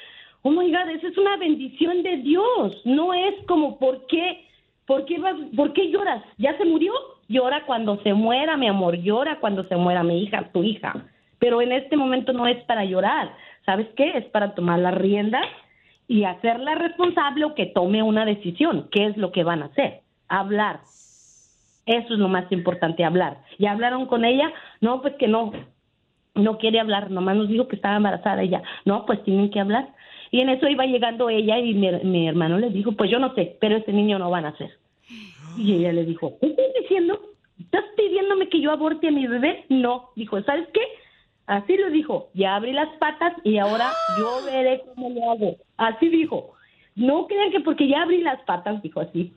Oh my God, esa es una bendición de Dios, no es como, ¿por qué? ¿Por qué, ¿Por qué lloras? ¿Ya se murió? Llora cuando se muera, mi amor, llora cuando se muera mi hija, tu hija. Pero en este momento no es para llorar, ¿sabes qué? Es para tomar las riendas y hacerla responsable o que tome una decisión. ¿Qué es lo que van a hacer? Hablar. Eso es lo más importante, hablar. ¿Ya hablaron con ella? No, pues que no. No quiere hablar, nomás nos dijo que estaba embarazada ella. No, pues tienen que hablar. Y en eso iba llegando ella y mi, mi hermano le dijo, pues yo no sé, pero ese niño no va a nacer. Y ella le dijo, ¿qué estás diciendo? ¿Estás pidiéndome que yo aborte a mi bebé? No. Dijo, ¿sabes qué? Así lo dijo. Ya abrí las patas y ahora yo veré cómo lo hago. Así dijo. No crean que porque ya abrí las patas, dijo así.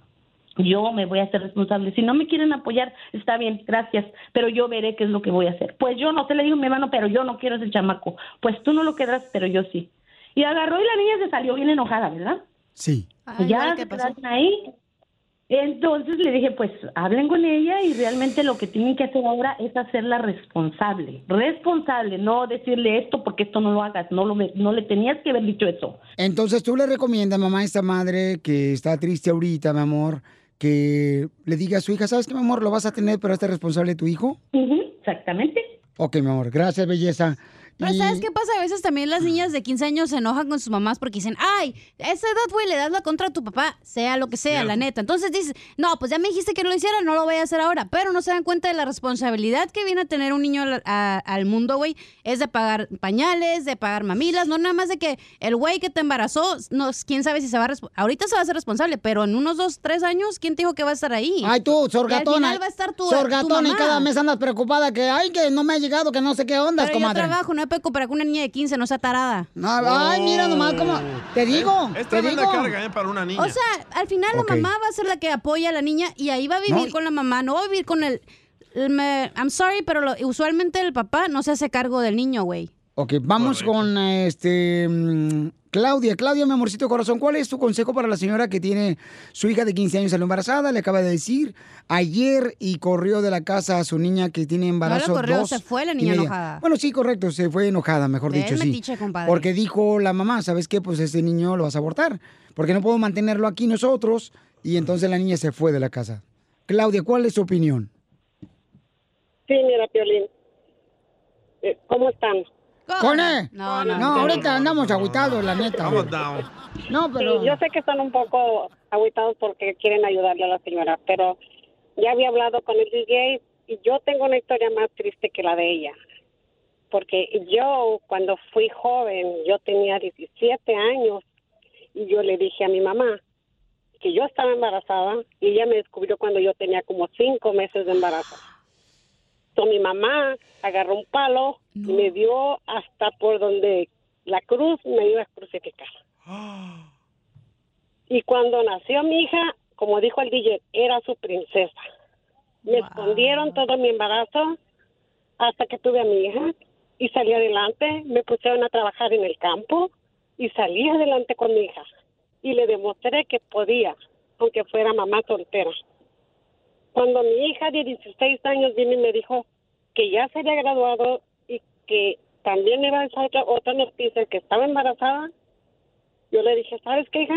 Yo me voy a hacer responsable. Si no me quieren apoyar, está bien, gracias. Pero yo veré qué es lo que voy a hacer. Pues yo no te le digo a mi hermano, pero yo no quiero ese chamaco. Pues tú no lo quedarás, pero yo sí. Y agarró y la niña se salió bien enojada, ¿verdad? Sí. Y ya se quedaron ahí. Entonces le dije, pues hablen con ella y realmente lo que tienen que hacer ahora es hacerla responsable. Responsable, no decirle esto porque esto no lo hagas, no, lo, no le tenías que haber dicho eso. Entonces, ¿tú le recomiendas, mamá, a esta madre que está triste ahorita, mi amor, que le diga a su hija, ¿sabes qué, mi amor? Lo vas a tener, pero este responsable de tu hijo. Ujú, exactamente. Ok, mi amor, gracias, belleza. Pero ¿sabes qué pasa? A veces también las niñas de 15 años se enojan con sus mamás porque dicen, ay, a esa edad, güey, le das la contra a tu papá, sea lo que sea, la neta. Entonces dices, no, pues ya me dijiste que no lo hiciera, no lo voy a hacer ahora. Pero no se dan cuenta de la responsabilidad que viene a tener un niño al, a- al mundo, güey. Es de pagar pañales, de pagar mamilas, no nada más de que el güey que te embarazó, no, quién sabe si se va a... Ahorita se va a hacer responsable, pero en unos dos, tres años, ¿quién te dijo que va a estar ahí? Ay, tú, Y al sorgatona. final va a estar tu, tu sorgatona y cada mes andas preocupada que, ay, que no me ha llegado, que no sé qué onda, Pero yo comadre. trabajo, no me puedo comparar con una niña de 15, no sea tarada. No, ay, mira nomás cómo. Te digo, Es te tremenda digo. carga, ¿eh? Para una niña. O sea, al final Ok. la mamá va a ser la que apoya a la niña y ahí va a vivir No. con la mamá, no va a vivir con el... el me- I'm sorry, pero lo- usualmente el papá no se hace cargo del niño, güey. Ok, vamos con este mm, Claudia. Claudia, mi amorcito corazón, ¿cuál es tu consejo para la señora que tiene su hija de 15 años salió embarazada? Le acaba de decir ayer y corrió de la casa a su niña que tiene embarazo. corrió, dos se fue la niña enojada. Bueno, sí, correcto, se fue enojada, mejor dicho, sí. metiche, compadre. Porque dijo la mamá, ¿sabes qué? Pues ese niño lo vas a abortar. Porque no puedo mantenerlo aquí nosotros. Y entonces la niña se fue de la casa. Claudia, ¿cuál es tu opinión? Sí, mira, Piolín. Eh, ¿Cómo están? ¿Con él? No, no, ahorita andamos agüitados, la neta. No, pero... Sí, yo sé que están un poco agüitados porque quieren ayudarle a la señora, pero ya había hablado con el DJ y yo tengo una historia más triste que la de ella. Porque yo, cuando fui joven, yo tenía 17 años y yo le dije a mi mamá que yo estaba embarazada y ella me descubrió cuando yo tenía como cinco meses de embarazo. Mi mamá agarró un palo y me dio hasta por donde la cruz me iba a crucificar. <gasps> Y cuando nació mi hija, como dijo el DJ, era su princesa. Me escondieron todo mi embarazo hasta que tuve a mi hija y salí adelante. Me pusieron a trabajar en el campo y salí adelante con mi hija. Y le demostré que podía, aunque fuera mamá soltera. Cuando mi hija de 16 años vino y me dijo que ya se había graduado y que también iba a esa otra, otra noticia, que estaba embarazada, yo le dije, ¿sabes qué, hija?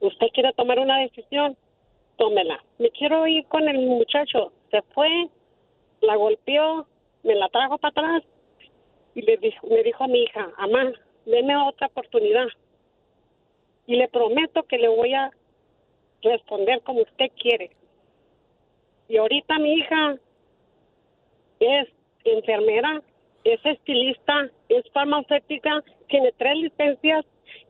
Usted quiere tomar una decisión, tómela. Me quiero ir con el muchacho. Se fue, la golpeó, me la trajo para atrás y le dijo, me dijo a mi hija, mamá, deme otra oportunidad. Y le prometo que le voy a responder como usted quiere. Y ahorita mi hija es enfermera, es estilista, es farmacéutica, tiene tres licencias,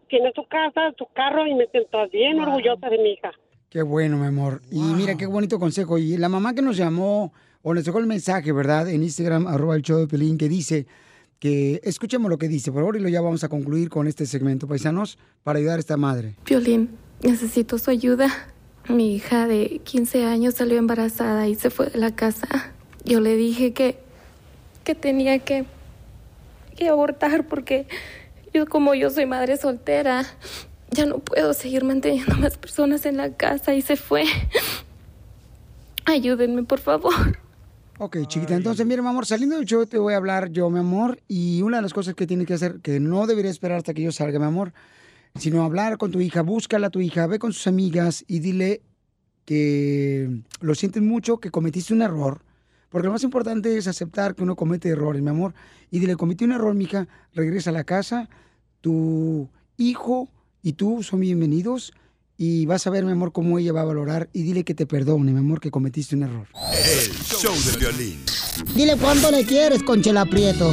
tiene su casa, su carro y me siento bien orgullosa de mi hija. Qué bueno, mi amor. Y mira qué bonito consejo. Y la mamá que nos llamó o nos dejó el mensaje, ¿verdad? En Instagram, arroba el show de Pelín, que dice que escuchemos lo que dice, por favor, y lo ya vamos a concluir con este segmento, paisanos, para ayudar a esta madre. Violín, necesito su ayuda. Mi hija de 15 años salió embarazada y se fue de la casa. Yo le dije que, que tenía que, que abortar porque yo como yo soy madre soltera, ya no puedo seguir manteniendo más personas en la casa y se fue. Ayúdenme, por favor. Ok, chiquita, entonces, mira, mi amor, saliendo del show te voy a hablar yo, mi amor, y una de las cosas que tienes que hacer, que no debería esperar hasta que yo salga, mi amor, sino hablar con tu hija, búscala a tu hija, ve con sus amigas y dile que lo sientes mucho, que cometiste un error, porque lo más importante es aceptar que uno comete errores, mi amor, y dile, cometí un error, mija, regresa a la casa, tu hijo y tú son bienvenidos, y vas a ver, mi amor, cómo ella va a valorar, y dile que te perdone, mi amor, que cometiste un error. El show de violín. Dile cuánto le quieres, Conchela Prieto.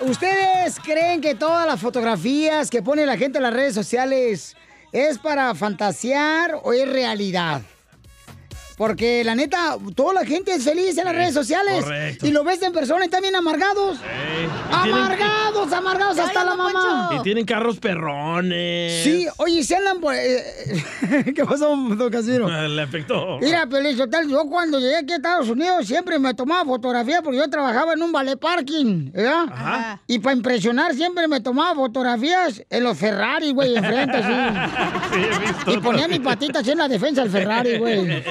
¿ustedes, ¿ustedes creen que todas las fotografías que pone la gente en las redes sociales es para fantasear o es realidad? Porque la neta, toda la gente es feliz en las redes sociales. correcto. Y lo ves en persona y están bien amargados. Ey, y tienen- Amargados, amargados hasta la mamá. Y tienen carros perrones. Sí, oye, se andan por... eh, <laughs> ¿Qué pasó, don Casimiro? <laughs> Le afectó. Mira, Pelizotel, yo cuando llegué aquí a Estados Unidos siempre me tomaba fotografía porque yo trabajaba en un ballet parking, ¿verdad? Ajá. Y para impresionar siempre me tomaba fotografías en los Ferrari, güey, enfrente, sí. <laughs> Y ponía mi patita así en la defensa del Ferrari, güey.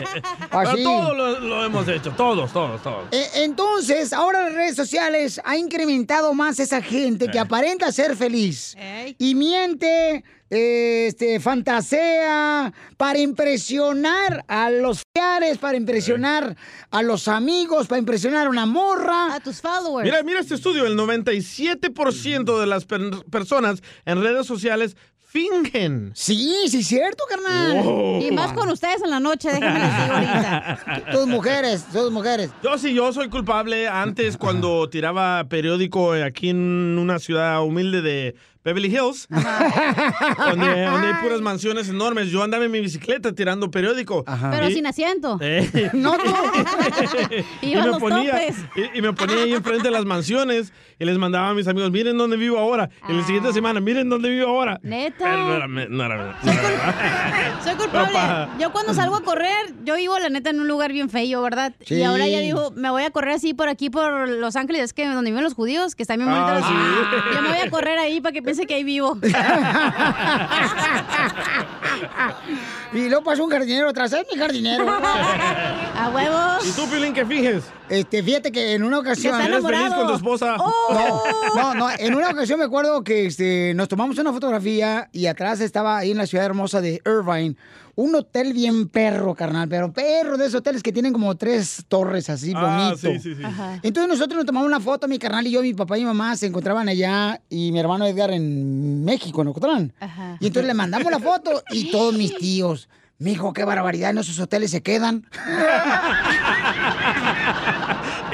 Pero Así. todos lo, lo hemos hecho, todos, todos, todos. Eh, Entonces, ahora las redes sociales ha incrementado más esa gente que aparenta ser feliz y miente, eh, este, fantasea para impresionar a los familiares, para impresionar a los amigos, para impresionar a una morra. A tus followers. Mira, mira este estudio, el 97% de las per- personas en redes sociales fingen. Sí, sí, es cierto, carnal. Wow. Y más con ustedes en la noche, déjenme digo ahorita. <laughs> Tus mujeres, tus mujeres. Yo sí, yo soy culpable. Antes, cuando tiraba periódico aquí en una ciudad humilde de Beverly Hills, <laughs> donde, donde hay puras mansiones enormes, yo andaba en mi bicicleta tirando periódico. Pero Y- sin asiento. Eh. <laughs> No, tú. <laughs> y, me los ponía, y, y me ponía ahí enfrente de las mansiones y les mandaba a mis amigos, miren dónde vivo ahora. Y la siguiente semana, miren dónde vivo ahora. Neta. Pero no era, no. No. Soy culpable. Yo cuando salgo a correr, yo vivo la neta en un lugar bien feo, ¿verdad? Sí. Y ahora ya digo, me voy a correr así por aquí, por Los Ángeles, es que donde viven los judíos, que están bien Ah, bonitos. sí. Yo me voy a correr ahí para que que ahí vivo. <laughs> Y luego pasó un jardinero atrás, es mi jardinero. <laughs> A huevos. ¿Y tú, Pilín, qué finges? Este, fíjate que en una ocasión. está ¿Eres feliz enamorado. con tu esposa? No, no, no. En una ocasión me acuerdo que este, nos tomamos una fotografía y atrás estaba ahí en la ciudad hermosa de Irvine un hotel bien perro, carnal, pero perro de esos hoteles que tienen como tres torres así Ah, bonito. sí, sí, sí. Entonces nosotros nos tomamos una foto, mi carnal y yo, mi papá y mi mamá se encontraban allá y mi hermano Edgar en México, en Ocotlán. Ajá. Y entonces le mandamos la foto y todos mis tíos. Mijo, qué barbaridad, en esos hoteles se quedan. <laughs>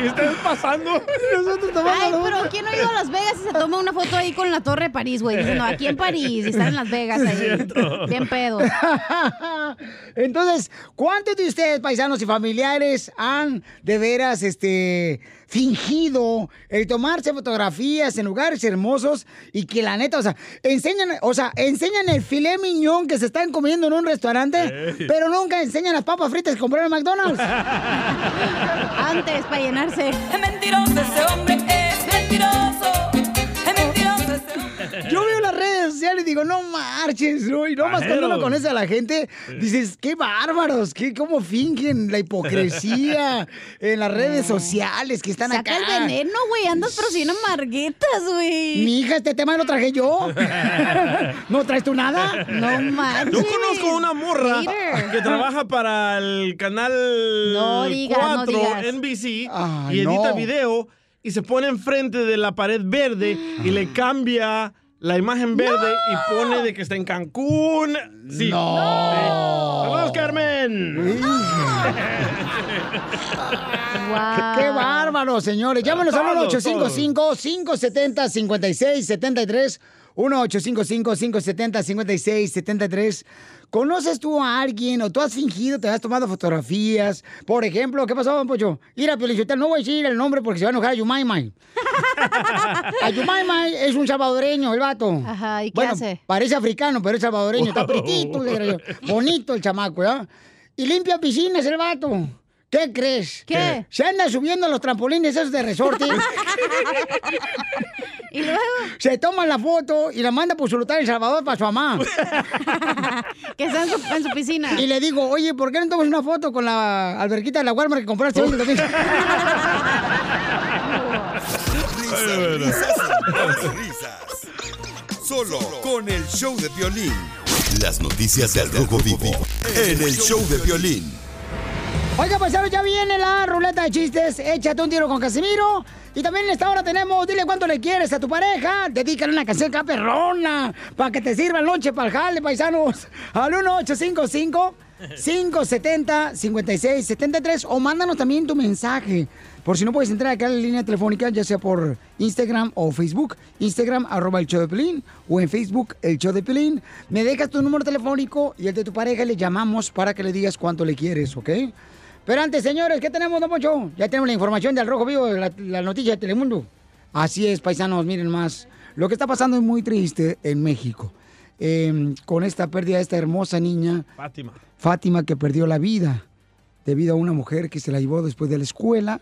¿Y ustedes pasando? <laughs> Nosotros tomando Ay, pero. ¿quién no ha ido a Las Vegas y se toma una foto ahí con la Torre de París, güey? Diciendo, aquí en París, y están en Las Vegas Sí, ahí. cierto. Bien pedo. <laughs> Entonces, ¿cuántos de ustedes, paisanos y familiares, han de veras este, fingido el tomarse fotografías en lugares hermosos y que la neta, o sea, enseñan, o sea, enseñan el filé miñón que se están comiendo en un restaurante, Ey. pero nunca enseñan las papas fritas que compraron en McDonald's? <laughs> Antes, para llenarse. Es mentiroso ese hombre, es mentiroso. Yo veo las redes sociales y digo, no marches, ¿no? Y nomás cuando uno conoce a la gente, dices, qué bárbaros, qué, cómo fingen la hipocresía <laughs> en las redes sociales que están Saca acá. el veneno, güey. Andas pero sin amarguetas, güey. Mi hija, este tema lo traje yo. <laughs> ¿No traes tú nada? No manches. Yo conozco una morra que trabaja para el canal No digas, no 4 digas. NBC y edita no. video y se pone enfrente de la pared verde y le cambia la imagen verde y pone de que está en Cancún. Sí. No. Sí. Saludos, Carmen. Wow. ¡Qué bárbaro, señores! Llámanos al Todos, 1-855-570-5673. 1-855-570-5673. ¿Conoces tú a alguien o tú has fingido, te has tomado fotografías? Por ejemplo, ¿qué pasó, don Pocho? Mira, Piolichotel, no voy a decir el nombre porque se va a enojar a Yumaymay. <laughs> a Yumaymay es un salvadoreño, el vato. Ajá, ¿y qué bueno, hace? parece africano, pero es salvadoreño. Está pretito, bonito el chamaco, ¿verdad? Y limpia piscinas el vato. ¿Qué crees? ¿Qué? Se anda subiendo a los trampolines esos de resorte. <laughs> Y luego, se toma la foto y la manda por su lugar en Salvador para su mamá. <laughs> que está en su, en su piscina. Y le digo, oye, ¿por qué no tomas una foto con la alberquita de la Walmart que compraste hoy el? <laughs> Risas, risas, más risas. Solo con el show de violín. Las noticias del Rojo Vivo en el show de violín. Oiga, pues ahora ya viene la ruleta de chistes. Échate un tiro con Casimiro. Y también en esta hora tenemos, dile cuánto le quieres a tu pareja. Dedícale una canción acá perrona para que te sirva el noche para el jale, paisanos. Al 1855 570 5673 o mándanos también tu mensaje. Por si no puedes entrar acá en la línea telefónica, ya sea por Instagram o Facebook. Instagram, arroba el show de Pelín. O en Facebook, el show de Pelín. Me dejas tu número telefónico y el de tu pareja le llamamos para que le digas cuánto le quieres, ¿ok? Pero antes, señores, ¿qué tenemos, don Poncho? Ya tenemos la información del Rojo Vivo, la, la noticia de Telemundo. Así es, paisanos, miren más. Lo que está pasando es muy triste en México. Eh, con esta pérdida de esta hermosa niña, Fátima. Fátima, que perdió la vida debido a una mujer que se la llevó después de la escuela.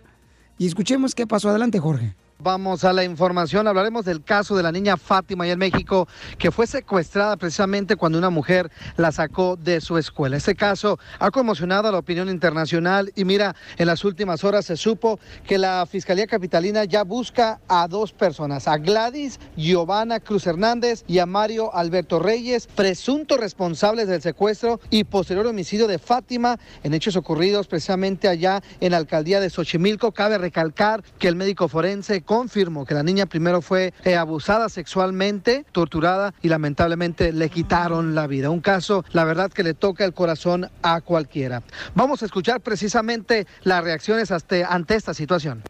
Y escuchemos qué pasó. Adelante, Jorge. Vamos a la información. Hablaremos del caso de la niña Fátima y en México, que fue secuestrada precisamente cuando una mujer la sacó de su escuela. Este caso ha conmocionado a la opinión internacional y mira, en las últimas horas se supo que la Fiscalía Capitalina ya busca a dos personas, a Gladys Giovanna Cruz Hernández y a Mario Alberto Reyes, presuntos responsables del secuestro y posterior homicidio de Fátima en hechos ocurridos precisamente allá en la alcaldía de Xochimilco. Cabe recalcar que el médico forense confirmó que la niña primero fue eh, abusada sexualmente, torturada y lamentablemente le quitaron la vida. Un caso, la verdad, que le toca el corazón a cualquiera. Vamos a escuchar precisamente las reacciones ante, ante esta situación.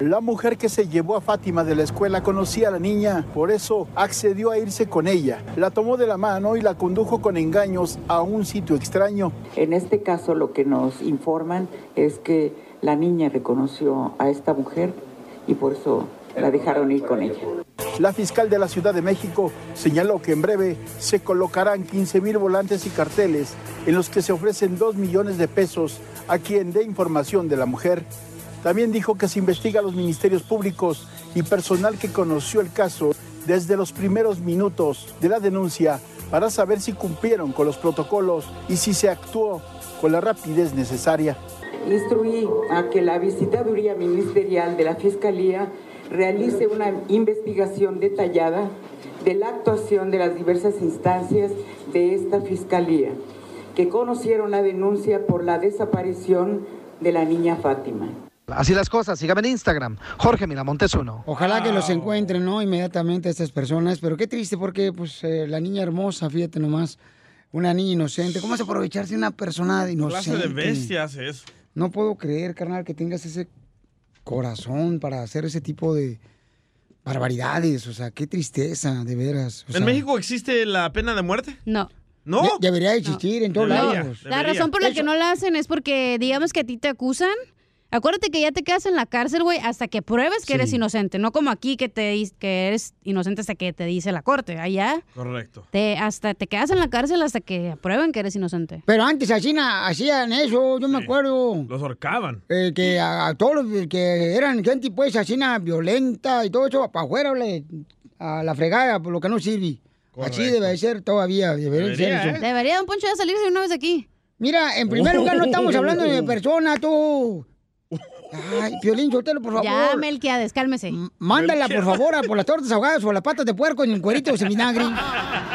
La mujer que se llevó a Fátima de la escuela conocía a la niña, por eso accedió a irse con ella. La tomó de la mano y la condujo con engaños a un sitio extraño. En este caso lo que nos informan es que la niña reconoció a esta mujer y por eso la dejaron ir con ella. La fiscal de la Ciudad de México señaló que en breve se colocarán 15 mil volantes y carteles en los que se ofrecen 2 millones de pesos a quien dé información de la mujer. También dijo que se investiga a los ministerios públicos y personal que conoció el caso desde los primeros minutos de la denuncia para saber si cumplieron con los protocolos y si se actuó con la rapidez necesaria. Instruí a que la visitaduría ministerial de la Fiscalía realice una investigación detallada de la actuación de las diversas instancias de esta Fiscalía, que conocieron la denuncia por la desaparición de la niña Fátima. Así las cosas, sígame en Instagram, Jorge Miramontes uno. Ojalá que los encuentren, ¿no? Inmediatamente estas personas. Pero qué triste porque, pues, eh, la niña hermosa, fíjate nomás, una niña inocente. ¿Cómo a aprovecharse de una persona ¿Qué inocente? clase de bestia hace eso? No puedo creer, carnal, que tengas ese corazón para hacer ese tipo de barbaridades. O sea, qué tristeza, de veras. O sea, ¿En México existe la pena de muerte? No. ¿No? de- debería existir en todos Debería, lados. La razón por la que no la hacen es porque, digamos que a ti te acusan. Acuérdate que ya te quedas en la cárcel, güey, hasta que pruebes que eres inocente. No como aquí que te que eres inocente hasta que te dice la corte. Allá Correcto. te, hasta te quedas en la cárcel hasta que prueben que eres inocente. Pero antes así na- hacían eso, yo me acuerdo. Los ahorcaban. eh, que a, a todos los que eran gente pues así na, violenta y todo eso, para afuera le- a la fregada, por lo que no sirve. Así debe de ser todavía, debería ser Debería, eso. ¿eh? Debería Don Poncho ya salirse una vez de aquí. Mira, en primer lugar no estamos <laughs> hablando de persona, tú. Ay, Piolín, Sotelo, por favor. Ya, Melquiades, cálmese. Mándala, por favor, a por las tortas ahogadas o las patas de puerco en el cuerito sin vinagre.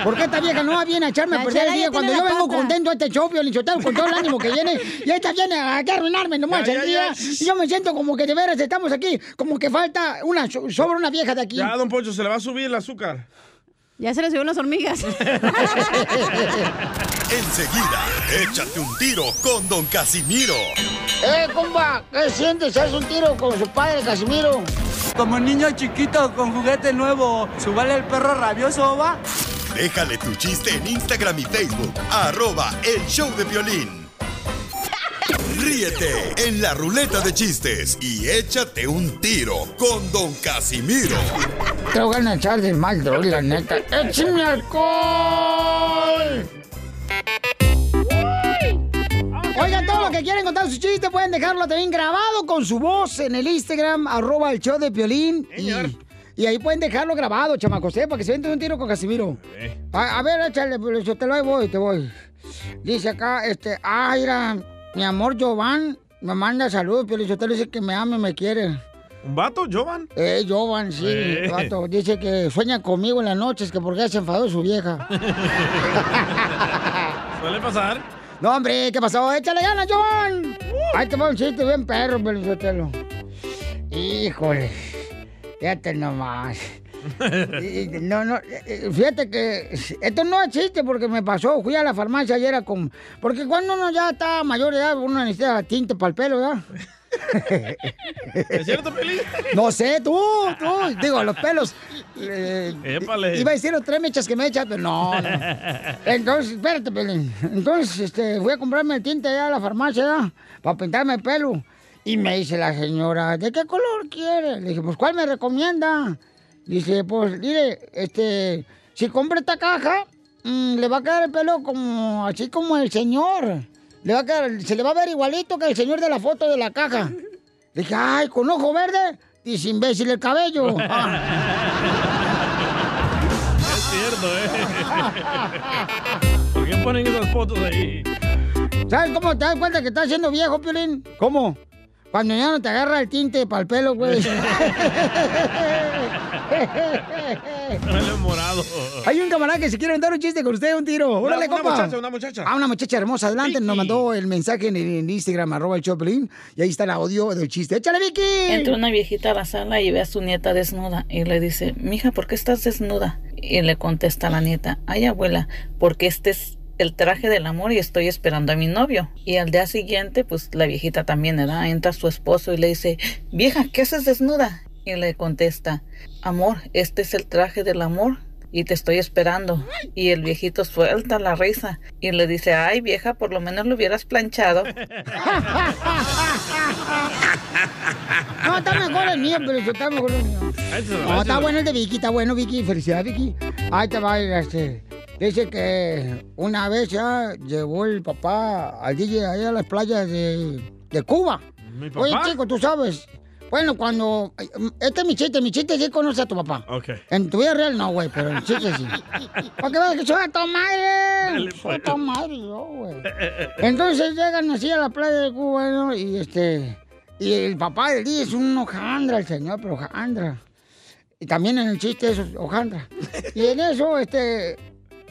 ¿Por qué esta vieja no viene a echarme a perder el día cuando yo vengo contento a este show, Piolín Sotelo, con todo el ánimo que viene? Y esta viene a a arruinarme nomás Ya, el ya, día. ya. Y yo me siento como que de veras estamos aquí, como que falta una so- sobra una vieja de aquí. Ya, don Poncho, se le va a subir el azúcar. Ya se le subieron las hormigas. <laughs> Enseguida, échate un tiro con Don Casimiro. ¡Eh, compa! ¿Qué sientes? ¿Haz un tiro con su padre, Casimiro? Como niño chiquito con juguete nuevo, ¿subale el perro rabioso, va? Déjale tu chiste en Instagram y Facebook, arroba el show de violín. Ríete en la ruleta de chistes y échate un tiro con Don Casimiro. Te voy a echar de mal, droga, la neta. ¡Échame alcohol! Oigan, todo lo que quieren contar su chiste pueden dejarlo también grabado con su voz en el Instagram, arroba el show de Piolín. Y, y ahí pueden dejarlo grabado, chamacos, ¿eh? para que se vente un tiro con Casimiro. A, a ver, échale, pues, yo te lo voy, te voy. Dice acá, este, ah, mira, mi amor Jovan me manda saludos, pero dice que me ama y me quiere. ¿Un vato, Jovan? Eh, Jovan, sí, Eh. vato. Dice que sueña conmigo en las noches, que porque se enfadó su vieja. <laughs> ¿Suele pasar? No, hombre, ¿qué pasó? ¡Échale ganas, Jovan! Ahí te va un chiste bien perro, Pelizotelo. Híjole, fíjate nomás. <laughs> Y- y- No, no, eh, eh, fíjate que esto no es chiste porque me pasó. Fui a la farmacia ayer a con... Porque cuando uno ya está mayor de edad, uno necesita tinte para el pelo, ¿verdad? ¿Es cierto, Pelín? <laughs> No sé, tú, tú. Digo, los pelos. eh, iba a decir los tres mechas que me echa, pero no, no. Entonces, espérate, Pelín. Entonces, este, fui a comprarme el tinte allá a la farmacia, ¿ya? Para pintarme el pelo. Y me dice la señora, ¿de qué color quiere? Le dije, pues, ¿cuál me recomienda? Dice, pues, mire, este, si compra esta caja, mm, le va a quedar el pelo como, así como el señor. Le va a quedar, se le va a ver igualito que el señor de la foto de la caja. Le dije, ay, con ojo verde. Dice, imbécil, el cabello. <laughs> Es cierto, ¿eh? ¿Por qué ponen esas fotos ahí? ¿Sabes cómo te das cuenta que estás siendo viejo, Piolín? ¿Cómo? Cuando ya no te agarra el tinte para el pelo, güey. <laughs> Dale morado. Hay un camarada que se quiere dar un chiste con usted, un tiro. Órale, una compa. muchacha, una muchacha. Ah, una muchacha hermosa. Adelante, nos mandó el mensaje en, en Instagram, arroba el Choplin. Y ahí está el audio del chiste. ¡Échale, Vicky! Entra una viejita a la sala y ve a su nieta desnuda y le dice, mija, ¿por qué estás desnuda? Y le contesta la nieta, ay abuela, porque este es el traje del amor y estoy esperando a mi novio. Y al día siguiente, pues la viejita también, ¿verdad? Entra su esposo y le dice, vieja, ¿qué haces desnuda? Y le contesta, amor, este es el traje del amor y te estoy esperando. Y el viejito suelta la risa y le dice, ay vieja, por lo menos lo hubieras planchado. <laughs> No, está mejor el mío, pero está mejor el mío. No, está bueno el de Vicky, está bueno, Vicky. Felicidades, Vicky. Ahí te va, este. Dice que una vez ya llevó el papá al DJ allá a las playas de, de Cuba. ¿Mi Oye, papá? chico, tú sabes. Bueno, cuando. Este es mi chiste, mi chiste sí conoce a tu papá. Ok. En tu vida real no, güey, pero en el chiste sí. <laughs> Para que veas que soy a tu madre. Soy a tu madre, yo, güey. Entonces llegan así a la playa de Cuba, ¿no? Y este. Y el papá del día es un hojandra, el señor, pero hojandra. Y también en el chiste es hojandra. Y en eso, este.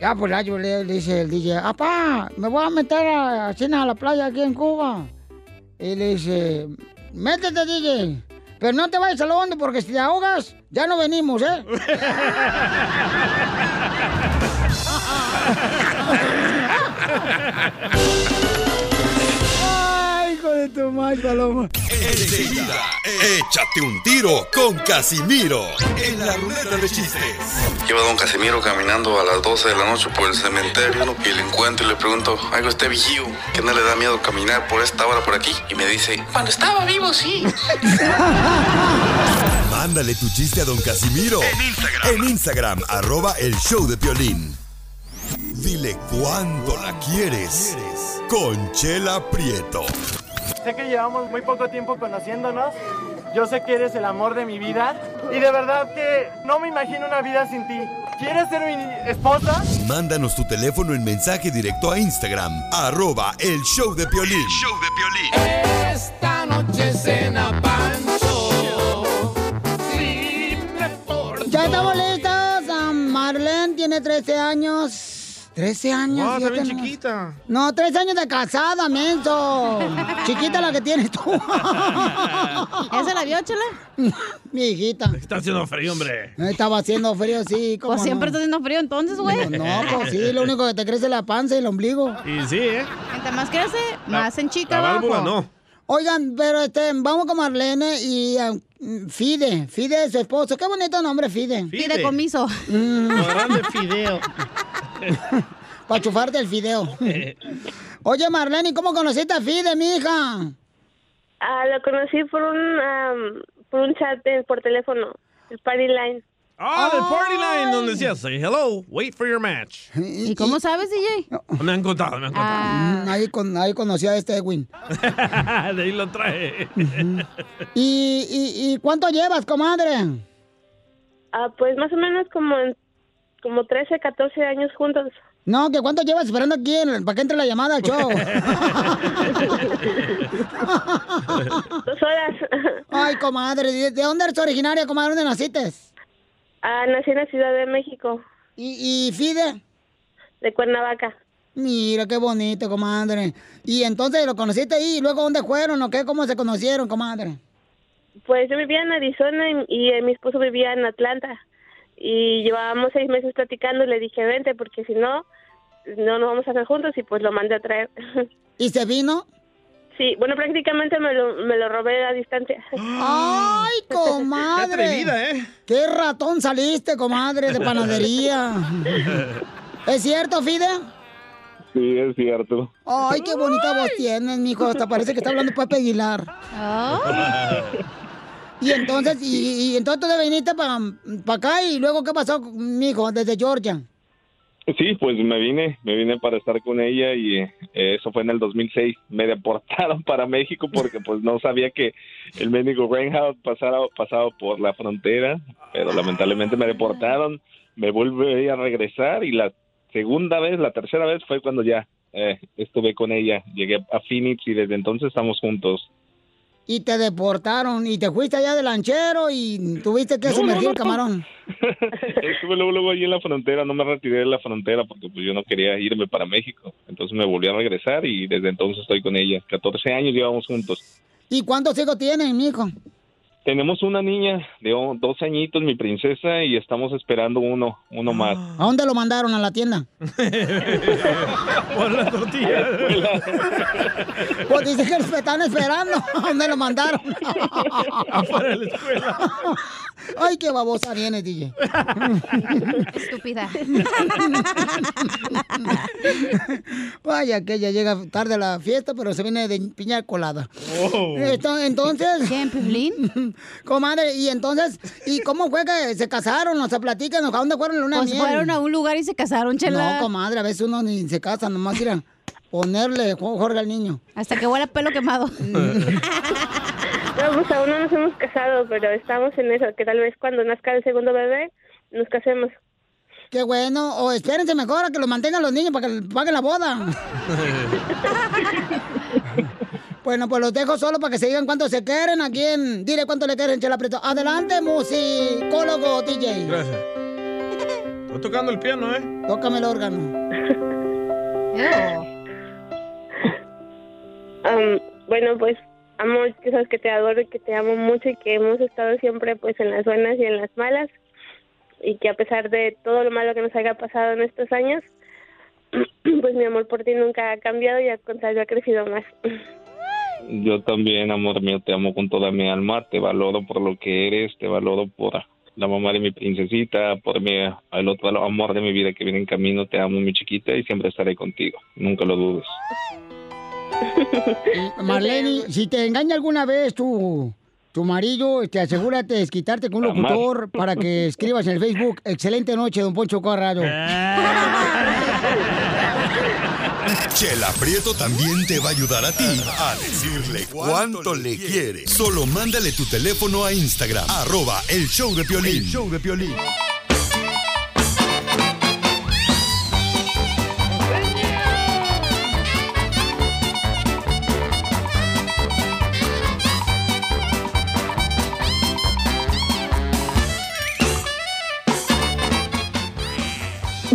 Ya, pues ya yo le, le dice el DJ, ¡Apá! Me voy a meter a, a cena a la playa aquí en Cuba. Y le dice, métete, DJ. Pero no te vayas a lo hondo porque si te ahogas, ya no venimos, ¿eh? <laughs> ¡Ay, hijo de tu madre, Paloma! Enseguida, échate un tiro con Casimiro en la ruleta de chistes. Lleva a don Casimiro caminando a las 12 de la noche por el cementerio ¿no? y le encuentro y le pregunto, algo este vigío, que no le da miedo caminar por esta hora por aquí. Y me dice, cuando estaba vivo, sí. <laughs> Mándale tu chiste a don Casimiro en Instagram, en Instagram arroba el show de Piolín. Dile cuándo la quieres. Conchela Prieto. Sé que llevamos muy poco tiempo conociéndonos. Yo sé que eres el amor de mi vida. Y de verdad que no me imagino una vida sin ti. ¿Quieres ser mi esposa? Mándanos tu teléfono en mensaje directo a Instagram, arroba el show de Piolín. Esta noche cena Pancho. Sí. Ya estamos listos. Ah, Marlene tiene 13 años. 13 años. Wow, bien fíjate nomás. chiquita. No, 13 años de casada, menso. <laughs> Chiquita la que tienes tú. <laughs> ¿Esa la vio, chela? <laughs> Mi hijita. Está haciendo frío, hombre. Estaba haciendo frío, sí. ¿cómo Pues siempre no? está haciendo frío entonces, güey. No, pues sí, lo único que te crece es la panza y el ombligo. Y sí, ¿eh? Entre más crece, más en chica La válvula abajo. no. Oigan, pero este, vamos con Marlene y ah, Fide. Fide es su esposo. Qué bonito nombre, Fide. Fideicomiso. Grande fideo. <laughs> Para chufarte el fideo. <laughs> Oye, Marlene, ¿y cómo conociste a Fide, mija? Ah, lo conocí por un, por un chat de- por teléfono, el Party Line. Ah, el party line donde decía, say hello, wait for your match. ¿Y cómo sabes, DJ? Me han contado, me han contado. Mm, Ahí, con, ahí conocí a este Edwin. <laughs> De ahí lo trae. ¿Y, y, y cuánto llevas, comadre? Ah, pues más o menos como en, como 13, 14 años juntos. No, que cuánto llevas esperando aquí en- para que entre la llamada al show. <laughs> Dos horas. Ay, comadre, ¿de, de dónde eres originaria, comadre? ¿Dónde naciste? Ah, nací en la Ciudad de México. ¿Y, y Fide? De Cuernavaca. Mira, qué bonito, comadre. Y entonces lo conociste ahí, y luego ¿dónde fueron o qué? ¿Cómo se conocieron, comadre? Pues yo vivía en Arizona y, y, mi esposo vivía en Atlanta. Y llevábamos seis meses platicando y le dije, vente, porque si no, no nos vamos a hacer juntos y pues lo mandé a traer. <laughs> ¿Y se vino? Sí, bueno, prácticamente me lo, me lo robé a distancia. <gasps> ¡Ay, <laughs> comadre! Qué atrevida, ¿eh? ¡Qué ratón saliste, comadre, de <laughs> panadería! ¿Es cierto, Fide? Sí, es cierto. Ay, qué bonita voz tienes, mijo. Hasta parece que está hablando Pepe Aguilar. Y entonces, y, y entonces te viniste para acá y luego, ¿qué pasó, mijo, desde Georgia? Sí, pues me vine, me vine para estar con ella y eh, eso fue en el 2006. Me deportaron <laughs> para México porque pues no sabía que el médico Reinhardt pasara, pasaba por la frontera, pero lamentablemente me deportaron. Me volví a regresar y la segunda vez, la tercera vez fue cuando ya eh, estuve con ella. Llegué a Phoenix y desde entonces estamos juntos. Y te deportaron y te fuiste allá de lanchero y tuviste que No, sumergir no, el camarón. <laughs> Estuve luego, luego allí en la frontera, no me retiré de la frontera porque pues yo no quería irme para México. Entonces me volví a regresar y desde entonces estoy con ella. 14 años llevamos juntos. ¿Y cuántos hijos tienen, mijo? Tenemos una niña de dos añitos, mi princesa, y estamos esperando uno, uno más. ¿A dónde lo mandaron? ¿A la tienda? <laughs> Por la tortilla. Pues dice que lo están esperando. ¿A dónde lo mandaron? <laughs> Afuera de la escuela. Ay, qué babosa vienes, DJ. Estúpida. Vaya, que ella llega tarde a la fiesta, pero se viene de piña colada. Oh. Entonces. ¿Qué, <laughs> Comadre, y entonces, ¿y cómo fue que se casaron? O sea, platícanos, ¿a dónde fueron en una Pues miel? fueron a un lugar y se casaron, chela. No, comadre, a veces uno ni se casa, nomás ir a ponerle Jo- Jorge al niño. Hasta que huele a pelo quemado. <laughs> No, pues aún no nos hemos casado, pero estamos en eso, que tal vez cuando nazca el segundo bebé nos casemos. Qué bueno. O espérense mejor a que lo mantengan los niños para que paguen la boda. <laughs> Bueno, pues los dejo solo para que se digan cuánto se quieren. ¿A quién? Dile cuánto le quieren, Chela Prieto. Adelante, musicólogo DJ. Gracias. Estoy tocando el piano, ¿eh? Tócame el órgano. Am, <laughs> <laughs> bueno, pues, amor, que sabes que te adoro y que te amo mucho y que hemos estado siempre pues en las buenas y en las malas y que a pesar de todo lo malo que nos haya pasado en estos años, <clears throat> pues mi amor por ti nunca ha cambiado y al contrario ha crecido más. Yo también, amor mío, te amo con toda mi alma, te valoro por lo que eres, te valoro por la mamá de mi princesita, por mi, el otro amor de mi vida que viene en camino, te amo mi chiquita y siempre estaré contigo, nunca lo dudes. <laughs> Marlene, si te engaña alguna vez tu, tu marido, te asegúrate de desquitarte con un locutor para que escribas en el Facebook. Excelente noche, don Poncho Corrado. <laughs> Chela Prieto también te va a ayudar a ti a decirle cuánto le quiere. Solo mándale tu teléfono a Instagram, arroba el show de Piolín. El show de Piolín.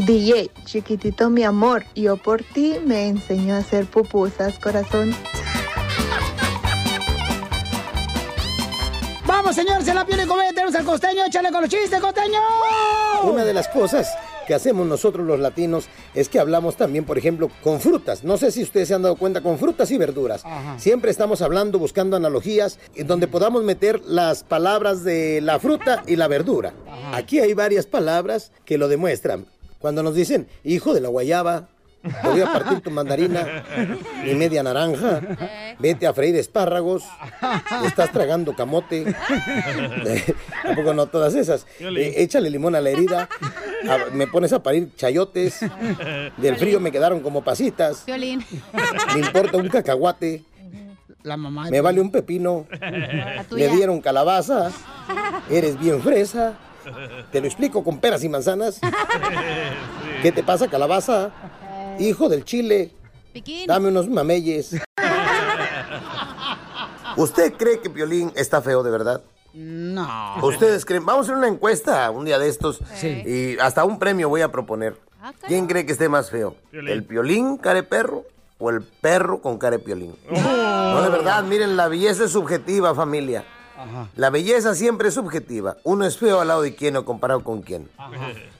DJ, chiquitito mi amor, yo por ti me enseñó a hacer pupusas, corazón. Vamos, señores, en la piel y comedia tenemos al costeño. Échale con los chistes, costeño. Una de las cosas que hacemos nosotros los latinos es que hablamos también, por ejemplo, con frutas. No sé si ustedes se han dado cuenta, con frutas y verduras. Siempre estamos hablando, buscando analogías en donde podamos meter las palabras de la fruta y la verdura. Aquí hay varias palabras que lo demuestran. Cuando nos dicen, hijo de la guayaba, te voy a partir tu mandarina y media naranja, vete a freír espárragos, estás tragando camote. <laughs> ¿A poco no todas esas? Eh, échale limón a la herida, a- me pones a parir chayotes, del frío me quedaron como pasitas, Violín. me importa un cacahuate, La mamá. me vale un pepino, me dieron calabaza, eres bien fresa, te lo explico con peras y manzanas. <laughs> ¿Qué te pasa, calabaza? Hijo del chile, dame unos mameyes. <laughs> ¿Usted cree que Piolín está feo de verdad? No. ¿Ustedes creen? Vamos a hacer una encuesta un día de estos y hasta un premio voy a proponer. ¿Quién cree que esté más feo? ¿El Piolín care perro o el perro con care Piolín? No, de verdad, miren, la belleza es subjetiva, familia. La belleza siempre es subjetiva. Uno es feo al lado de quién o comparado con quién.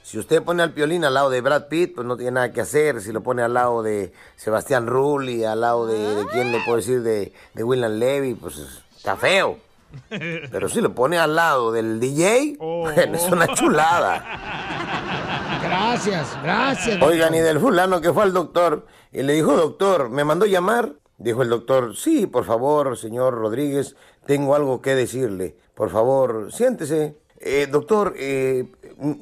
Si usted pone al Piolín al lado de Brad Pitt, pues no tiene nada que hacer. Si lo pone al lado de Sebastián Rulli, al lado de, de quién le puedo decir, de, de William Levy, pues está feo. Pero si lo pone al lado del DJ, bueno, es una chulada. Gracias, gracias. Oigan, y del fulano que fue al doctor y le dijo, doctor, ¿me mandó llamar? Dijo el doctor, sí, por favor, señor Rodríguez, tengo algo que decirle. Por favor, siéntese. "Eh, doctor, eh,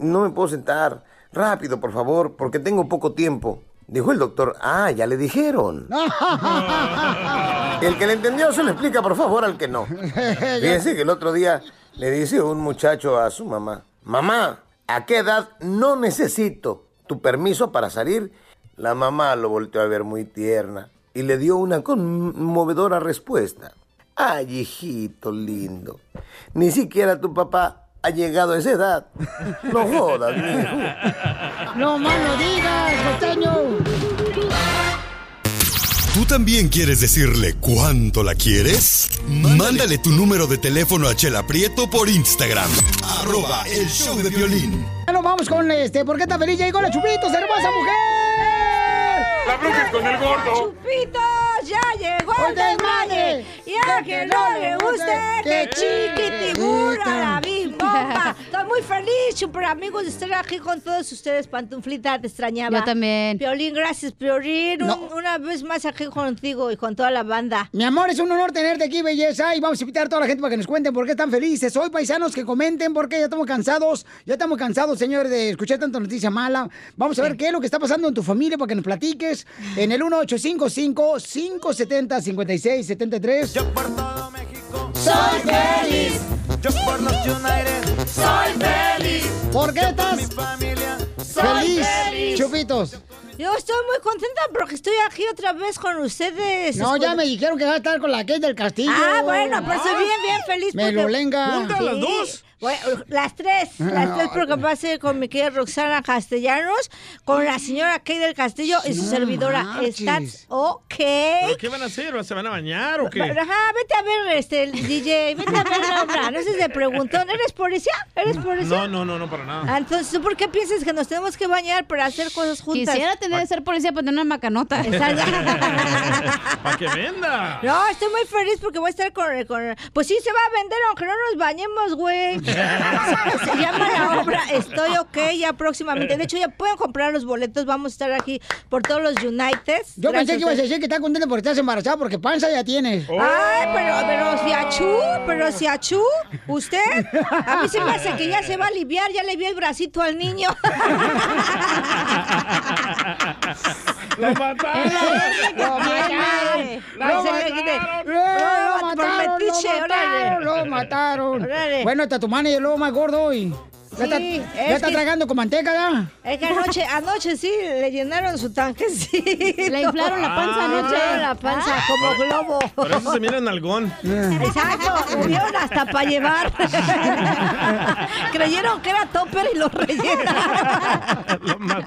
no me puedo sentar. Rápido, por favor, porque tengo poco tiempo. Dijo el doctor, ah, ya le dijeron. <laughs> El que le entendió se lo explica, por favor, al que no. <laughs> Fíjense que el otro día le dice un muchacho a su mamá, mamá, ¿a qué edad no necesito tu permiso para salir? La mamá lo volteó a ver muy tierna y le dio una conmovedora respuesta. Ay, hijito lindo, ni siquiera tu papá ha llegado a esa edad. No jodas, mijo. No más no digas, costeño. ¿Tú también quieres decirle cuánto la quieres? Mándale tu número de teléfono a Chela Prieto por Instagram. Arroba el show de violín. Bueno, vamos con este. ¿Por qué está feliz? Ya llegó la Chupitos, hermosa mujer. La bronca es con el gordo. Chupitos, ya llegó el ¡El desmadre! Y a que no le guste, que chiquitibura la <laughs> bim bomba. Estoy muy feliz, super amigos, de estar aquí con todos ustedes. Pantuflita, te extrañaba. Yo también. Piolín, gracias, Piolín. Un- una vez más aquí contigo y con toda la banda. Mi amor, es un honor tenerte aquí, belleza. Y vamos a invitar a toda la gente para que nos cuenten por qué están felices. Hoy, paisanos, que comenten porque ya estamos cansados. Ya estamos cansados, señores, de escuchar tanta noticia mala. Vamos a ver qué es lo que está pasando en tu familia para que nos platiques. En el 1855-570-5673. Yo por todo México. Soy feliz. Yo por los United Soy feliz. ¿Por qué estás Soy feliz, feliz. Chupitos? Yo estoy muy contenta porque estoy aquí otra vez con ustedes. No, ya me dijeron que va a estar con la Kate del Castillo. Ah, bueno, pues estoy bien, bien feliz. Me porque- lo lenga. ¿Juntas las dos? Bueno, las tres, <laughs> las tres porque ser con mi querida Roxana Castellanos, con la señora Kay del Castillo y su No servidora. marches. ¿Estás ok? ¿Pero qué van a hacer? ¿Se van a bañar o qué? Ajá, vete a ver, este, el DJ, vete a ver la obra. No sé de preguntón, ¿eres policía? ¿Eres policía? No, no, no, no, para nada. Ah, Entonces, ¿tú por qué piensas que nos tenemos que bañar para hacer cosas juntas? Quisiera tener que ser policía para tener una macanota. <laughs> ¡Para que venda! No, estoy muy feliz porque voy a estar con, con- Pues sí, se va a vender aunque no nos bañemos, güey. Se llama la obra Estoy OK ya próximamente. De hecho, ya pueden comprar los boletos. Vamos a estar aquí por todos los Uniteds. Yo pensé que ibas a Gracias decir que estás contenta porque estás embarazada porque panza ya tienes. Ay, pero, pero si achú, pero si achú, usted, a mí se me hace que ya se va a aliviar, ya le vi el bracito al niño. <laughs> ¡Lo mataron! ¡Lo mataron! ¡Lo mataron! ¡Lo mataron! Bueno, hasta tu mano y el lobo más gordo hoy. Ya está, Sí, es está que- tragando con manteca. Es que anoche, anoche sí, le llenaron su tanquecito. Le inflaron la panza Le anoche. inflaron la panza como globo. Por eso se mira en algón. Exacto, murieron hasta para llevar. <laughs> Creyeron que era topper y lo rellenaron. <laughs>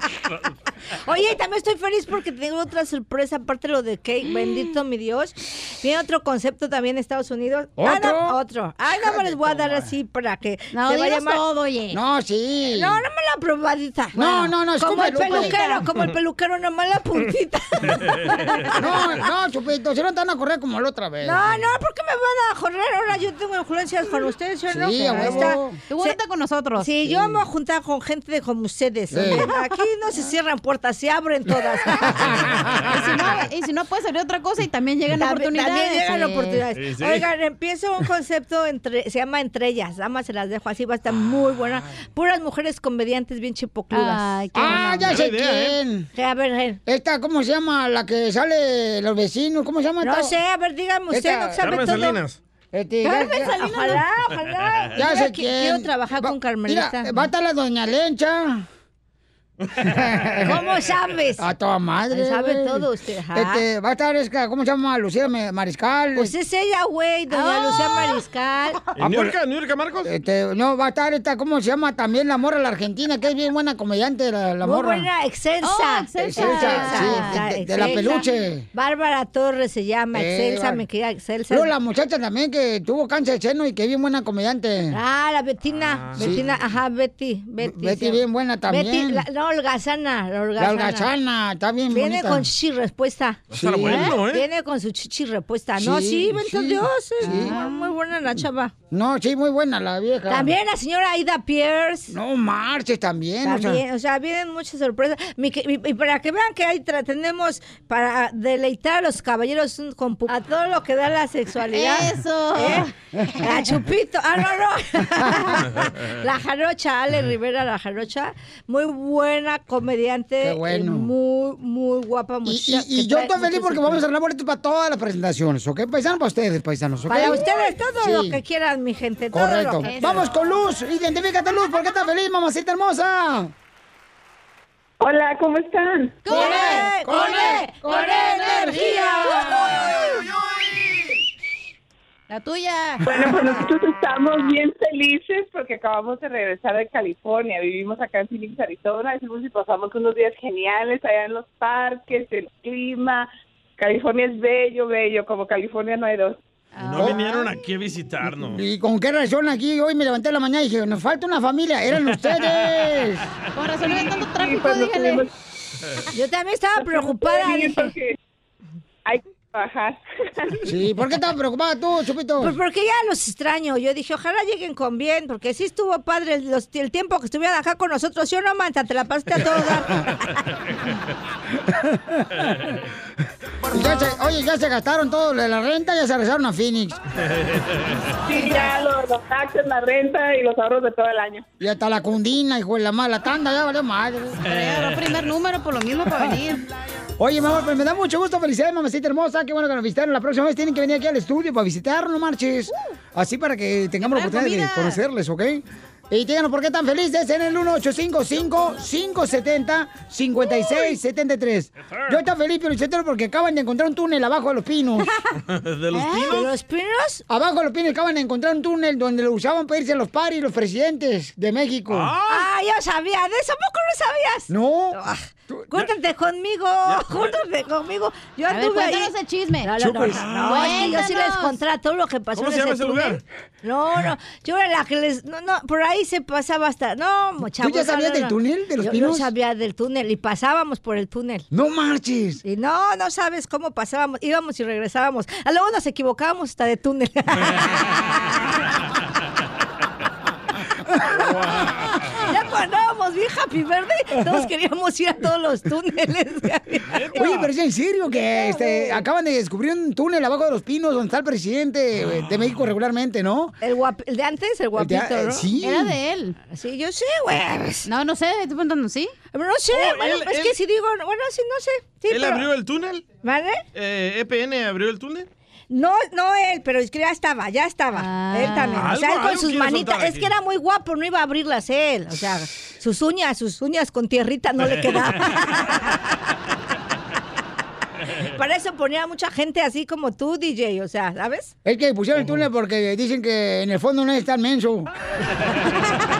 Oye, y también estoy feliz porque tengo otra sorpresa, aparte de lo de cake, bendito mi Dios. Viene otro concepto también en Estados Unidos. Ah, ¿Otro? no, otro. Ay, no me les voy a dar así para que No, se va a digas llamar... todo, oye. No, sí. No, no me la probadita. No, no, no, Como el peluquero, como el peluquero, nomás la <laughs> puntita. <laughs> No, no, Chupito, si no te van a correr como la otra vez. No, no, ¿por qué me van a correr? Ahora yo tengo influencias con ustedes, ¿sí o no? Sí, está. Tú júntate con nosotros. Sí, yo me voy a juntar con gente de como ustedes. Aquí no se cierran puertas, se abren todas. <laughs> Y si, no, y si no puede salir otra cosa y también llegan También- oportunidades. También llegan sí. oportunidades. Sí, sí. Oigan, empiezo un concepto entre, se llama Entre ellas. Damas, se las dejo así, va a estar muy buena. Puras mujeres comediantes bien chipocludas. Ay, qué Ah, ya sé idea, ¿eh? quién. Sí, a ver, eh. Esta, ¿cómo se llama? La que sale los vecinos, ¿cómo se llama? No sé, a ver, dígame usted, Esta- no sabe Carmen todo. Salinas. Este, ya- Carmen ya- Salinas. Ojalá, ojalá. Ya Mira sé que quién. Quiero trabajar Va- con Carmelita. Mira, va a estar la doña Lencha. ¿Cómo sabes? A toda madre. Sabe todo usted. Este, va a estar, esta, ¿cómo se llama? Lucía Mariscal. Pues es ella, güey, doña Lucía Mariscal. ¿En Niurka, Niurka Marcos? Este, no, va a estar esta, ¿cómo se llama? También la morra la argentina, que es bien buena comediante, la, la Muy morra. buena, excelsa. Oh, excelsa, sí, de- de- de la peluche. Bárbara Torres se llama, Eh, excelsa, Bar- me queda excelsa. Luego la muchacha también que tuvo cáncer de seno y que es bien buena comediante. Ah, la Betina, Sí. Betina, ajá, Betty, Betty. Betty sí. bien buena también. Betty, la, no, holgazana, la La holgazana. holgazana, está bien Viene bonita. con chichi respuesta. Estar bueno, ¿eh? Viene con su chichi respuesta. no, Sí, sí, bendito sí, Dios. sí. muy- buena la chava. No, sí, muy buena la vieja. También la señora Aida Pierce. No marches también. o sea. También, o sea, vienen muchas sorpresas. Y, para que vean que ahí tenemos para deleitar a los caballeros con pu- a todo lo que da la sexualidad. Eso. ¿Eh? La chupito. Ah, no, no. <laughs> la jarocha, Ale Rivera, la jarocha. Muy buena comediante. Qué bueno. eh, Muy, muy guapa. Y, muchacha, y- y yo estoy feliz porque vamos a arreglar boletos para todas las presentaciones, ¿ok? Paisanos para ustedes, paisanos, ¿ok? Para ustedes todo Sí. lo que quieran, mi gente. Todo Correcto. lo que Vamos con Luz. Identifícate, Luz. ¿Por qué estás feliz, mamacita hermosa? Hola, ¿cómo están? ¡Con él! ¡Con él! ¡Con energía! La tuya. Bueno, pues nosotros estamos bien felices porque acabamos de regresar de California. Vivimos acá en Phoenix, Arizona. Hicimos y pasamos unos días geniales allá en los parques, el clima. California es bello, bello. Como California no hay dos. No vinieron aquí a visitarnos. ¿Y con qué razón aquí hoy me levanté la mañana y dije, nos falta una familia? ¡Eran <laughs> ustedes! Con razón había tanto tráfico, pues, dígale. tuvimos- Yo también estaba preocupada. Sí, dije, porque hay trabajar. Sí, ¿por qué estabas preocupada tú, Chupito? Pues porque ya los extraño. Yo dije, ojalá lleguen con bien, porque sí estuvo padre el, los- el tiempo que estuvieran acá con nosotros. Yo no, Manta, te la pasaste a todo dar. Ya se- oye, ya se gastaron todo de la renta, ya se regresaron a Phoenix. Sí, ya los, los taxes, la renta y los ahorros de todo el año. Y hasta la cundina, hijo de la mala tanda, ya valió madre. Agarró primer número por lo mismo para venir. Oye, mi amor, pues me da mucho gusto. Felicidades, mamacita hermosa. Qué bueno que nos visitaron. La próxima vez tienen que venir aquí al estudio para visitarnos, no marches. Así para que tengamos la oportunidad de conocerles, ¿ok? Y díganos por qué tan felices en el 1855-570-5673. Yo estoy feliz, pero porque acaban de encontrar un túnel abajo de los pinos. <laughs> ¿De los ¿Eh? pinos? ¿Los pinos? Abajo de los pinos acaban de encontrar un túnel donde lo usaban para irse a los paris los presidentes de México. Ah, yo sabía. ¿De eso poco no sabías? No. Ah, Júntate conmigo, júntate conmigo. Yo A ver, anduve ahí. cuéntanos el chisme. No, no, no, yo sí les todo lo que pasó ¿Cómo en se llama ese ese túnel. lugar? No, no, yo era la que les... No, no, por ahí se pasaba hasta... No, muchachos. ¿Tú ya sabías del túnel de los yo, pinos? Yo sabía del túnel y pasábamos por el túnel. No marches. Y no, no sabes cómo pasábamos, íbamos y regresábamos. A luego nos equivocábamos hasta de túnel. <laughs> <laughs> cuando andábamos bien happy verde, todos queríamos ir a todos los túneles. <laughs> Oye, pero es en serio que este, acaban de descubrir un túnel abajo de los pinos donde está el presidente eh, de México regularmente, ¿no? El, guap- el de antes, el guapito, eh, ¿no? sí. Era de él. Sí, yo sé, güey. No, no sé, estoy preguntando, ¿sí? No sé, Oh, bueno, él- es él- que si digo, bueno, sí, no sé. Sí, ¿Él pero- abrió el túnel? ¿Vale? Eh, ¿EPN abrió el túnel? No, no él, pero es que ya estaba, ya estaba. Ah. él también. O sea, él con sus manitas. Es que era muy guapo, no iba a abrirlas él. O sea, sus uñas, sus uñas con tierrita no le quedaban. <laughs> Para eso ponía mucha gente así como tú, DJ. O sea, ¿sabes? Es que pusieron el túnel porque dicen que en el fondo no es tan menso. <laughs>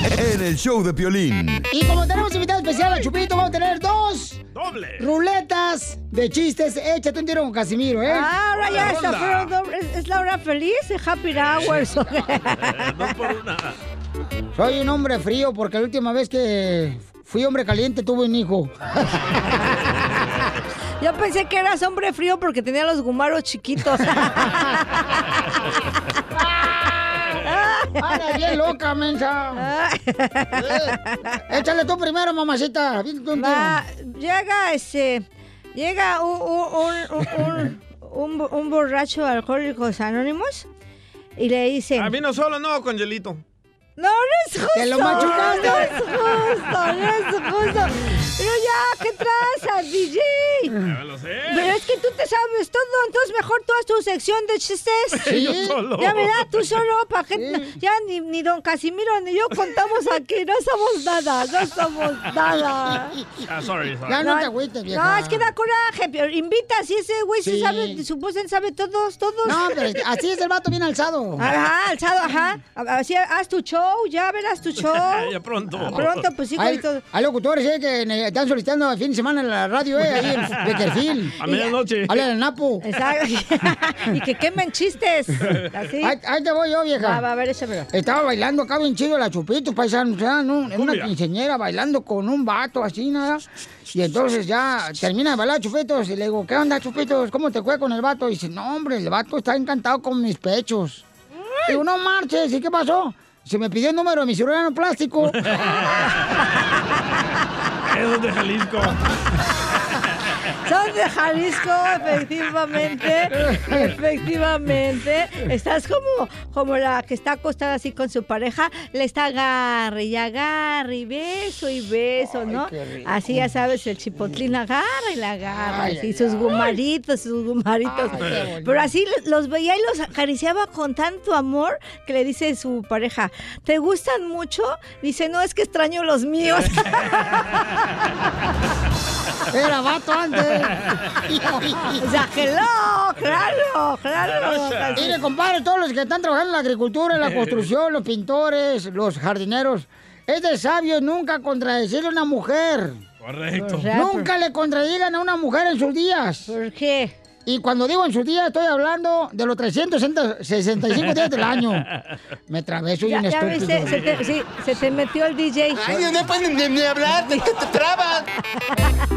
<laughs> en el show de Piolín. Y como tenemos invitado especial a Chupito, vamos a tener dos ¡Doble! ruletas de chistes. Échate un tiro con Casimiro, ¿eh? Ah, ahora ya está. ¿Es, la hora feliz? ¿Es Happy Hours? <laughs> Dos por una. Soy un hombre frío porque la última vez que fui hombre caliente tuve un hijo. <laughs> Yo pensé que eras hombre frío porque tenía los gumaros chiquitos. Anda bien loca, mensa. Eh, <laughs> Échale tú primero, mamacita. Va, llega este. Llega un, un, un, un, un, un borracho de Alcohólicos Anónimos y le dice. Ah, vino solo, no, con hielito. No, no es justo. ¡Que lo machucaste! No es justo, no es justo. Pero ya, ¿qué traza, DJ? Ya lo sé. Pero es que tú te sabes todo, entonces mejor tú haz tu sección de chistes. Sí. Yo solo. Ya, ¿verdad? Tú solo, para que ya ni, ni don Casimiro ni yo contamos aquí, no somos nada, no somos nada. Ah, sorry, sorry. Ya no te agüites, vieja. No, es que da coraje, pero invita, si ese güey sí, Sí. sabe, supuestamente sabe todos, todos. No, pero así es el vato bien alzado. Ajá, alzado, ajá. Así, haz tu show, ya verás tu show. <laughs> ya pronto. Pronto, pues sí, Hay, todo. hay locutores eh, que están solicitando el fin de semana en la radio, eh, ahí en Beckerfield. <laughs> A medianoche. Habla del Napo. Exacto. <laughs> y que quemen chistes. Así. Ahí, ahí te voy yo, vieja. Va, va, a ver, échamelo. Estaba bailando acá bien chido la Chupitos, paisano, o sea, ¿no? una quinceñera bailando con un vato así, nada. Y entonces ya termina de bailar Chupitos y le digo, ¿qué onda, Chupitos? ¿Cómo te fue con el vato? Y dice, no, hombre, el vato está encantado con mis pechos. Digo, no marches, ¿y qué pasó? Se me pidió el número de mi cirujano plástico. Eso <laughs> es de Jalisco. Son de Jalisco, efectivamente. efectivamente. Estás como, como la que está acostada así con su pareja. Le está agarre y agarre y beso y beso, ¿no? Así ya sabes, el chipotlín agarra y la agarra. Ay, ay, sus gumaritos, sus gumaritos. Ay. Pero así los veía y los acariciaba con tanto amor que le dice su pareja, ¿te gustan mucho? Dice, no, es que extraño los míos. <laughs> Era vato antes. O sea, hello, claro, claro. Mire, compadre, todos los que están trabajando en la agricultura, en la construcción, los pintores, los jardineros, es de sabio nunca contradecirle a una mujer. Correcto. O sea, Nunca le contradigan a una mujer en sus días. ¿Por qué? Y cuando digo en sus días, estoy hablando de los 365 días del año. <laughs> Me trabé, soy Ya, un ya estúpido. viste, se te, sí, se te metió el DJ. Ay, no pueden ni, ni hablar, te, te trabas.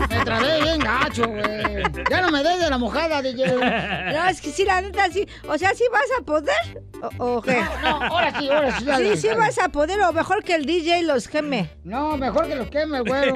Me trabé bien gacho, güey. Ya no me des de la mojada, DJ. No, es que sí, la neta, sí. O sea, ¿sí vas a poder? ¿O, o qué? No, no, ahora sí, ahora sí, dale, Sí, sí dale. vas a poder, o mejor que el DJ los queme. No, mejor que los queme, güero.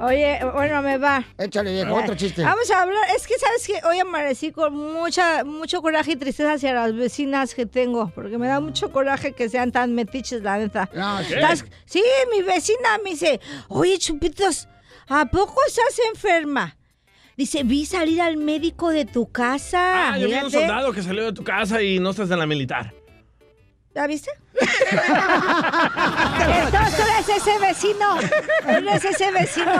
<laughs> Oye, bueno, me va. Échale, viejo, otro chiste. Vamos a hablar, es que sabes que hoy amanecí con mucha, mucho coraje y tristeza hacia las vecinas que tengo, porque me da mucho coraje que sean tan metiches, la neta. No, sí. Las- sí, mi vecina me dice, oye, Chupitos, ¿a poco estás enferma? Dice, vi salir al médico de tu casa. Ah, yo vi un fíjate". soldado que salió de tu casa y no estás en la militar. ¿La viste? <laughs> Entonces tú eres ese vecino. Eres ese vecino.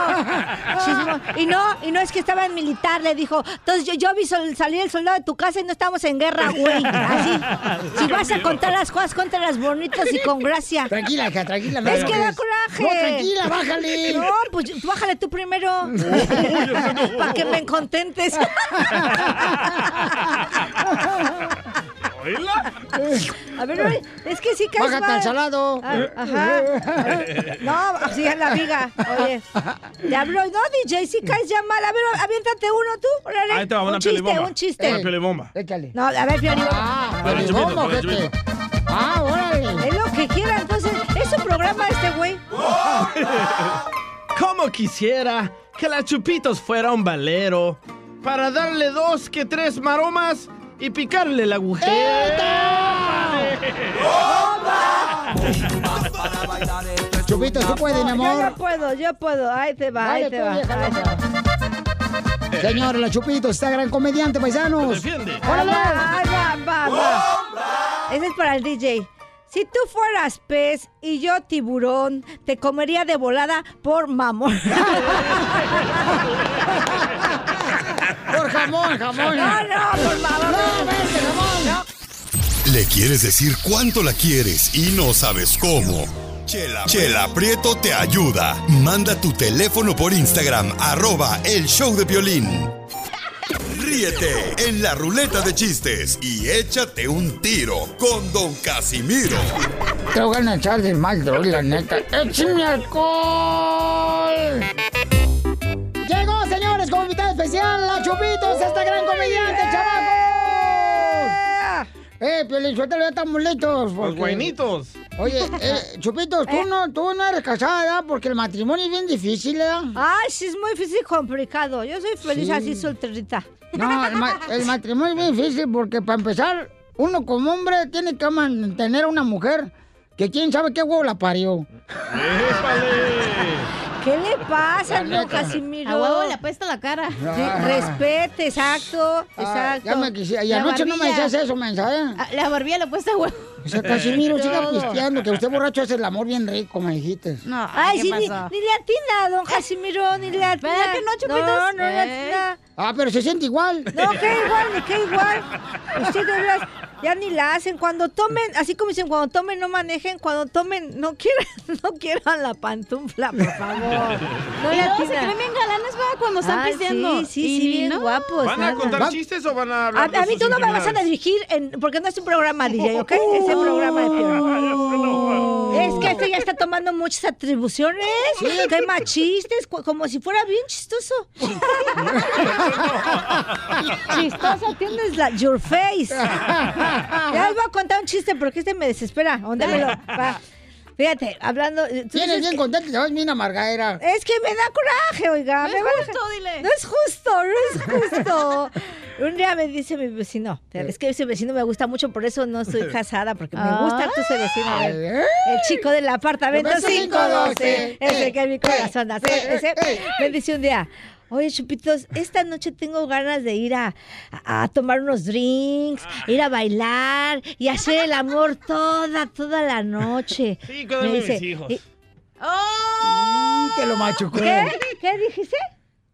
Y no, y no es que estaba en militar, le dijo. Entonces yo, yo vi sol- salir el soldado de tu casa y no estamos en guerra, güey. Así. Si vas a contar las cosas, cuéntalas bonitas y con gracia. Tranquila, hija, tranquila. no Es que da coraje. No, tranquila, bájale. No, pues bájale tú primero. <laughs> Para que me contentes. <laughs> ¿Oíla? A ver, oye, es que sí caes Bájate mal. al salado. Ah, ajá. No, en la viga. Oye. Te hablo, no, DJ, si caes ya mal. A ver, aviéntate uno tú. Órale. Ahí te va una un chiste, piolibomba. un chiste. Una piolibomba. Échale. No, a ver, Fiorito. Ah, ¿cómo, ojete? chupito. Ah, órale. Es lo que quiera, entonces. Es un programa este güey. Como quisiera que la Chupitos fuera un valero para darle dos que tres maromas y picarle el agujero. Chupito, tú puedes, mi amor. yo puedo, yo puedo. Ahí te va, ahí Dale te va. vieja ahí te loca. va. Señores, la Chupito, está gran comediante, paisanos. Defiende. Ahí va, ahí va, va, va. Ese es para el DJ. Si tú fueras pez y yo tiburón, te comería de volada por mamón. <laughs> Por jamón, jamón. No, no, por mamón. No, vente, jamón. Le quieres decir cuánto la quieres y no sabes cómo. Chela, Chela Prieto te ayuda. Manda tu teléfono por Instagram, arroba el show de violín. Ríete en la ruleta de chistes y échate un tiro con Don Casimiro. Te voy a echar de mal, la neta. ¡Échame alcohol! Llegó, señores, como invitada especial, la Chupitos, esta gran comediante, chavacos. Eh, Piolín, suéltalo, ya estamos listos. Los guainitos. Oye, eh, <laughs> Chupitos, tú, no, tú no eres casada, ¿verdad? Porque el matrimonio es bien difícil, ¿verdad? Ay, sí, es muy difícil y complicado. Yo soy feliz Sí. así solterita. No, el, ma- el matrimonio es bien difícil porque para empezar, uno como hombre tiene que mantener a una mujer que quién sabe qué huevo la parió. <laughs> ¿Qué le pasa, neta. Casimiro? A huevo le apesta la cara. Sí, respete, exacto, Ah, exacto. ya me quisiera. Y La anoche no me decías eso, mensaje. Ah, La barbilla le apesta a huevo. O sea, Casimiro, siga Todo. pisteando, que usted borracho es el amor bien rico, me dijiste. No, Ay, ¿qué sí, ni, ni le atina, don Casimiro, ni le atina. ¿Verdad que no, Chupitos? No, no le Eh. atina. Ah, pero se siente igual. No, que igual, ni que igual. Usted de veras, ya ni la hacen. Cuando tomen, así como dicen, cuando tomen no manejen, cuando tomen no quieran, <laughs> no quieran la pantufla, por favor. No y luego se creen bien galanes, va, cuando están Ay, pisteando. Sí, sí, Y sí, bien no. guapos. ¿Van a nada. contar chistes o van a A, hablar de a mí tú no me vas a dirigir, en, porque no es un programa DJ, ¿ok? <laughs> Es un programa de peor. Es que este ya está tomando muchas atribuciones. Chistes, cu- como si fuera bien chistoso. <laughs> chistoso, tienes la your face. Ya les voy a contar un chiste porque este me desespera. ¿Dónde me lo va? Fíjate, hablando. tú Tienes bien que- contento vas bien amargadera. es que me da coraje, oiga. No me es va- justo, dile. No es justo, no es justo. <laughs> Un día me dice mi vecino, es que ese vecino me gusta mucho, por eso no estoy casada, porque me gusta tu ese vecino. A ver, el chico del apartamento Beso 512, 512, ese que mi corazón eh, hace. eh, Ese eh. me dice un día, Oye, Chupitos, esta noche tengo ganas de ir a, a- a tomar unos drinks, ir a bailar y hacer el amor toda, toda la noche. <laughs> Sí, cuídame Me mis dice, hijos. y- Te lo machucó. ¿Qué? ¿Qué dijiste?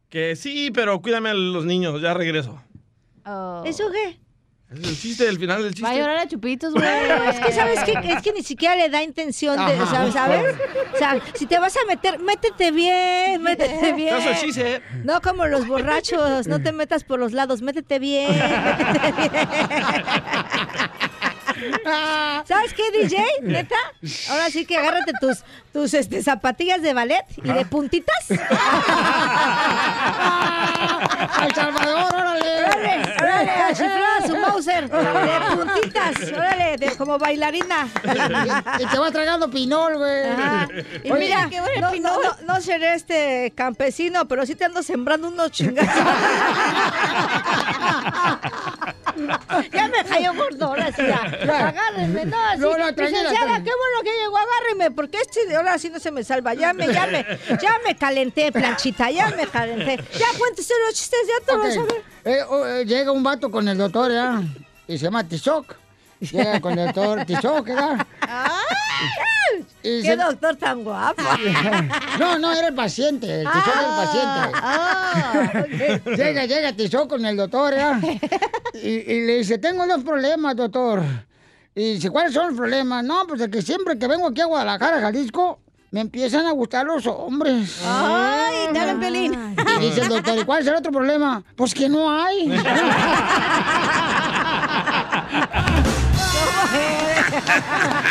Que sí, pero cuídame a los niños, ya regreso. ¿Eso qué? Es el chiste, el final del chiste. Va a llorar a chupitos, güey. <laughs> Es que, ¿sabes qué? Es que ni siquiera le da intención de, Ajá. ¿sabes? ¿sabes? O sea, si te vas a meter, métete bien, métete bien. Chiste. No como los borrachos, no te metas por los lados, métete bien, métete bien. <laughs> ¿Sabes qué, DJ? ¿Neta? Ahora sí que agárrate tus, tus este, zapatillas de ballet y de puntitas. <laughs> ¡Al Salvador, órale! ¡Órale! ¡Órale! A chiflar su Mauser. <laughs> De puntitas. ¡Órale! De, como bailarina. Y te vas tragando pinol, güey. Ajá. Y Oye, mira, no, no, no, no seré este campesino, pero sí te ando sembrando unos chingados. <laughs> ya me cayó gordo, ahora sí ya. Agárrenme, no, así. No, no, Licenciada, qué bueno que llegó, agárreme, porque este de ahora sí no se me salva. Ya me, ya me, ya me calenté, planchita, ya me calenté. Ya cuéntese los chistes, ya te Ok. vas a ver. Eh, oh, eh, llega un vato con el doctor, ¿ya? Y se llama Tizoc. Llega con el doctor Tizoc, ¿ya? Y ¡Qué se- doctor tan guapo! <laughs> No, no, era el paciente. El Tizoc era el paciente. Ah. Llega, llega Tizoc con el doctor, ¿ya? Y, y le dice, tengo dos problemas, doctor. Y dice, ¿cuáles son los problemas? No, pues de que siempre que vengo aquí a Guadalajara, Jalisco, me empiezan a gustar los hombres. Ay, te hablan, Piolín. Y dice el doctor, ¿y cuál es el otro problema? Pues que no hay. <laughs>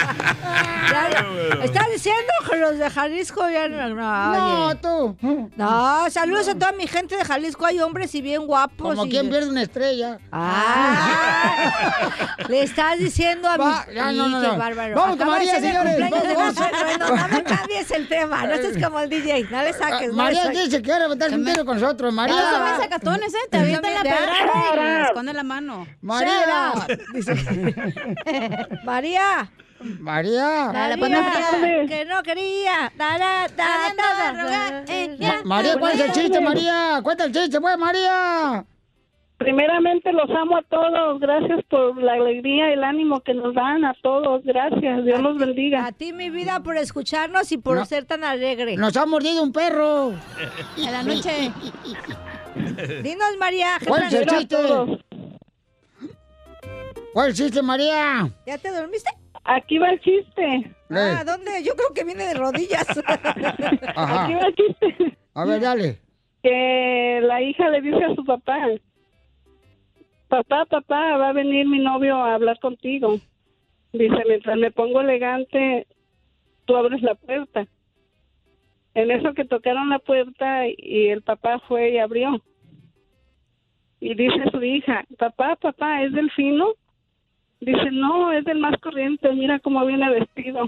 Ya, ¿Estás diciendo que los de Jalisco ya no? No, No, oye. tú. No, saludos a toda mi gente de Jalisco. Hay hombres y bien guapos. Como y- quien pierde una estrella. Ah, <laughs> le estás diciendo a Va, mi... ya, no, no, no. bárbaro. Vamos Acaba María, señores, vamos. suegro. No, no me cambies el tema. No seas como el DJ. No le saques. no le María saques. dice que quiere aventarse un tiro con nosotros. María. son bien sacatones, ¿eh? Te avientan la pedrada y esconden la mano. María. <laughs> María. María. Dale, pues, que no quería. Da, da, da, Hablando da, de da, rogar, da. eh, María, ¿cuál es el chiste, María? Cuenta el chiste, pues, María. Primeramente los amo a todos. Gracias por la alegría y el ánimo que nos dan a todos. Gracias. Dios los bendiga. A ti, mi vida, por escucharnos y por No. ser tan alegre. Nos ha mordido un perro. <laughs> En la noche. <laughs> Dinos, María. ¿qué ¿Cuál es el chiste? ¿Cuál es el chiste, María? ¿Ya te dormiste? Aquí va el chiste. Ah, ¿dónde? Yo creo que viene de rodillas. <laughs> Ajá. Aquí va el chiste. A ver, dale. Que la hija le dice a su papá, papá, papá, va a venir mi novio a hablar contigo. Dice, mientras me pongo elegante, tú abres la puerta. En eso que tocaron la puerta y el papá fue y abrió. Y dice su hija, papá, papá, ¿es Delfino? Dice, no, es del más corriente, mira cómo viene vestido. <laughs>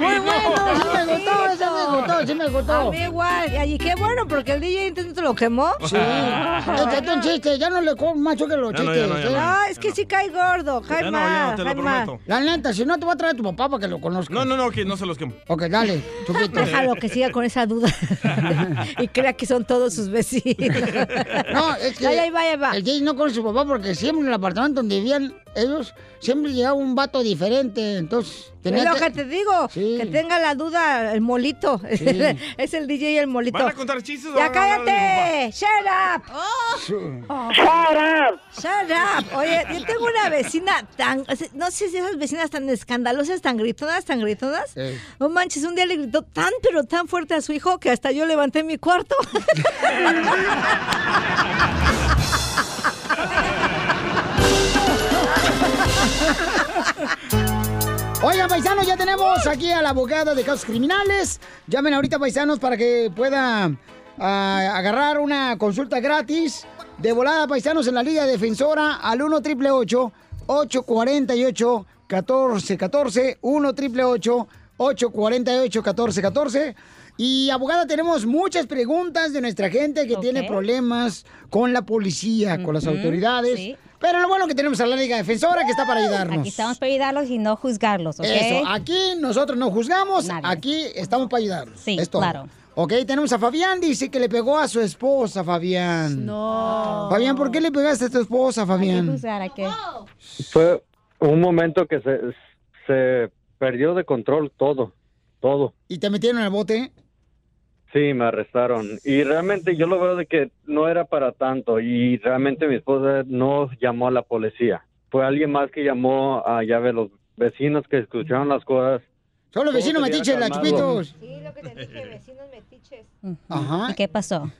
Muy bueno, sí me gustó, ese me gustó, sí me gustó. A mí igual. Y allí qué bueno, porque el DJ Intento lo quemó. Sí. Échate un chiste, ya no le como macho que los Ya no, chistes. ya no, ya no. ¿eh? No, es que sí cae gordo, cae prometo. La neta, si no te voy a traer a tu papá para que lo conozca. No, no, no, que no se los quemo. Ok, dale, chupito. Déjalo que siga con esa duda <laughs> y crea que son todos sus vecinos. <laughs> No, es que Ay, ay, vaya, va. el Jay no conoce su papá porque siempre en el apartamento donde vivían ellos, siempre llegaba un vato diferente. Entonces, tenía Es lo que te digo, que tenga la duda el molito. Sí. <laughs> es el DJ y el molito. ¿Van a contar chistes ¡Ya cállate! ¡Shut up! Oh. Shut up. ¡Shut up! Oye, yo tengo una vecina tan... No sé si esas vecinas tan escandalosas, tan gritonas, tan gritonas. No manches, un día le gritó tan, pero tan fuerte a su hijo que hasta yo levanté mi cuarto. <laughs> Oigan, paisanos, ya tenemos aquí a la abogada de casos criminales. Llamen ahorita, paisanos, para que pueda ah, agarrar una consulta gratis de volada, paisanos, en la Liga Defensora al 1 triple 848 1414 1 triple 848 1414 y abogada, tenemos muchas preguntas de nuestra gente que tiene problemas con la policía, con las autoridades. sí. Pero lo bueno que tenemos a la Liga Defensora que está para ayudarnos. Aquí estamos para ayudarlos y no juzgarlos, ¿ok? Eso, aquí nosotros no juzgamos, aquí estamos para ayudarlos. Sí, Es todo. claro. Ok, tenemos a Fabián, dice que le pegó a su esposa, Fabián. No. Fabián, ¿por qué le pegaste a tu esposa, Fabián? juzgar, ¿a qué? Fue un momento que se, se perdió de control todo, todo. ¿Y te metieron en el bote? Sí, me arrestaron. Y realmente yo lo veo de que no era para tanto. Y realmente mi esposa no llamó a la policía. Fue alguien más que llamó a, ya ve, los vecinos que escucharon las cosas. Son los vecinos metiches, la chupitos. Sí, lo que te dije, vecinos metiches. Ajá. ¿Y qué pasó?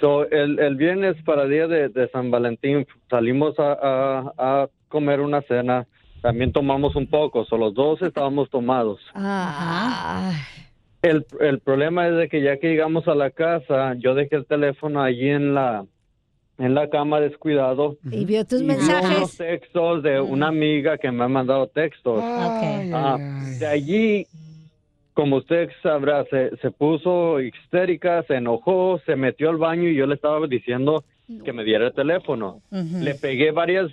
So, el, el viernes para el día de, de San Valentín salimos a, a- a comer una cena. También tomamos un poco. So, los dos estábamos tomados. Ah. El, el problema es de que ya que llegamos a la casa, yo dejé el teléfono allí en la en la cama descuidado. Y vio tus y vio unos mensajes. textos de una amiga que me ha mandado textos. Ah, de allí, como usted sabrá, se, se puso histérica, se enojó, se metió al baño y yo le estaba diciendo que me diera el teléfono. Le pegué varias,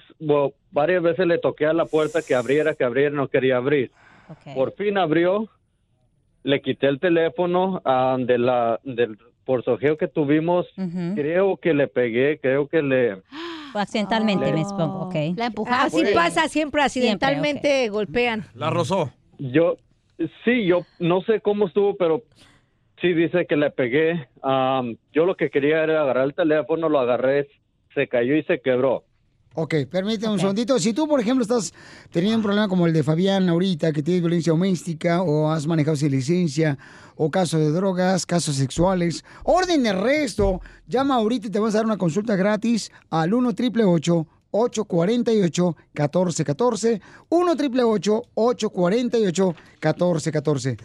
varias veces le toqué a la puerta que abriera, que abriera, no quería abrir. Por fin abrió, le quité el teléfono ah, de la, del forzojeo que tuvimos. Creo que le pegué, creo que le... Accidentalmente, me supongo, ¿ok? La Así pasa siempre, accidentalmente golpean. La rozó. Yo, sí, yo no sé cómo estuvo, pero sí dice que le pegué. Am, yo lo que quería era agarrar el teléfono, lo agarré, se cayó y se quebró. Ok, permíteme un segundito. Si tú, por ejemplo, estás teniendo un problema como el de Fabián ahorita, que tienes violencia doméstica, o has manejado sin licencia, o casos de drogas, casos sexuales, orden de arresto, llama ahorita y te vamos a dar una consulta gratis al 1 888 848 1414 1 888 848 1414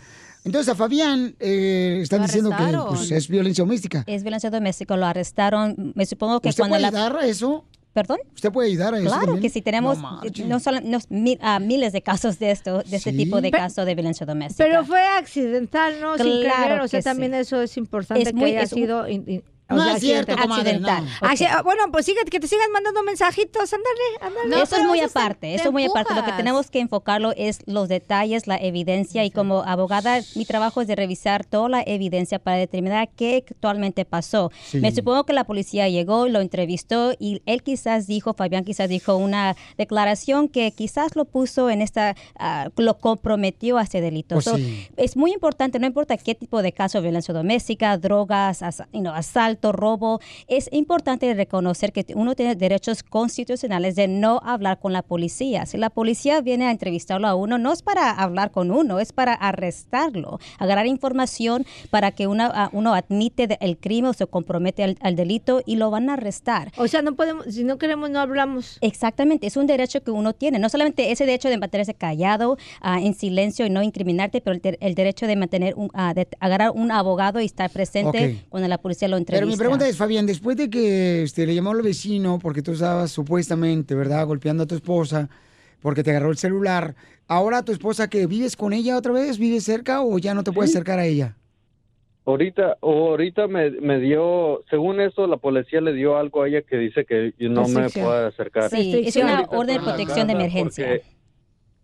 Entonces a Fabián eh, están diciendo que pues, es violencia doméstica. Es violencia doméstica, lo arrestaron. Me supongo que ¿Usted cuando puede la... a eso? ¿Perdón? ¿Usted puede ayudar a eso Claro también? que sí, tenemos No no, solo no, mi- ah, miles de casos de esto, de este Sí. tipo de casos de violencia doméstica. Pero fue accidental, ¿no? Sin Claro querer, o sea, que también sí. eso es importante Es que muy- haya es un- sido... in- in- o No sea, es cierto, accidental. comadre, no. Acci- ah, Bueno, pues sigue, que te sigan mandando mensajitos, ándale, ándale. eso es muy aparte, eso es muy aparte. Lo que tenemos que enfocarlo es los detalles, la evidencia y como abogada mi trabajo es de revisar toda la evidencia para determinar qué actualmente pasó. Sí. Me supongo que la policía llegó, lo entrevistó y él quizás dijo, Fabián quizás dijo una declaración que quizás lo puso en esta, ah, lo comprometió a ese delito. Pues So, sí. Es muy importante, no importa qué tipo de caso, violencia doméstica, drogas, asa- you know, asalto, robo, es importante reconocer que uno tiene derechos constitucionales de no hablar con la policía. Si la policía viene a entrevistarlo a uno, no es para hablar con uno, es para arrestarlo, agarrar información para que una, a- uno admite el crimen o se compromete al, al delito y lo van a arrestar. O sea, no podemos, si no queremos, no hablamos. Exactamente, es un derecho que uno tiene. No solamente ese derecho de mantenerse callado, ah, en silencio y no incriminarte, pero el, de- el derecho de mantener, un, ah, de agarrar un abogado y estar presente cuando la policía lo entrevista. Mi pregunta es, Fabián, después de que este, le llamó al vecino porque tú estabas supuestamente, ¿verdad?, golpeando a tu esposa porque te agarró el celular, ¿ahora tu esposa que vives con ella otra vez? ¿Vives cerca o ya no te puedes acercar a ella? Ahorita, o ahorita me, me dio, según eso, la policía le dio algo a ella que dice que no me puedo acercar. Sí, es una orden de protección de emergencia.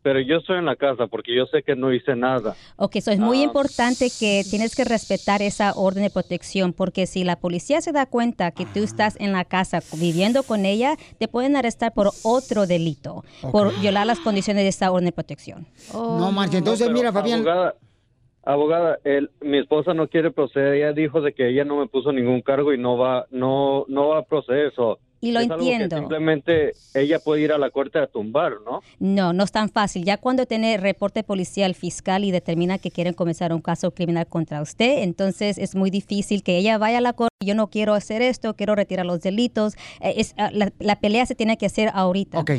Pero yo estoy en la casa porque yo sé que no hice nada. Ok, eso es muy Ah. importante que tienes que respetar esa orden de protección porque si la policía se da cuenta que tú estás en la casa viviendo con ella, te pueden arrestar por otro delito, por violar las condiciones de esa orden de protección. No manches, entonces pero, mira, Fabián. Abogada, abogada el, mi esposa no quiere proceder. Ella dijo de que ella no me puso ningún cargo y no va, no, no va a proceder eso. Y lo Es algo que entiendo. simplemente ella puede ir a la corte a tumbar, ¿no? No, no es tan fácil. Ya cuando tiene reporte policial fiscal y determina que quieren comenzar un caso criminal contra usted, entonces es muy difícil que ella vaya a la corte. Yo no quiero hacer esto, quiero retirar los delitos. Eh, es, ah, la, la pelea se tiene que hacer ahorita. Ok.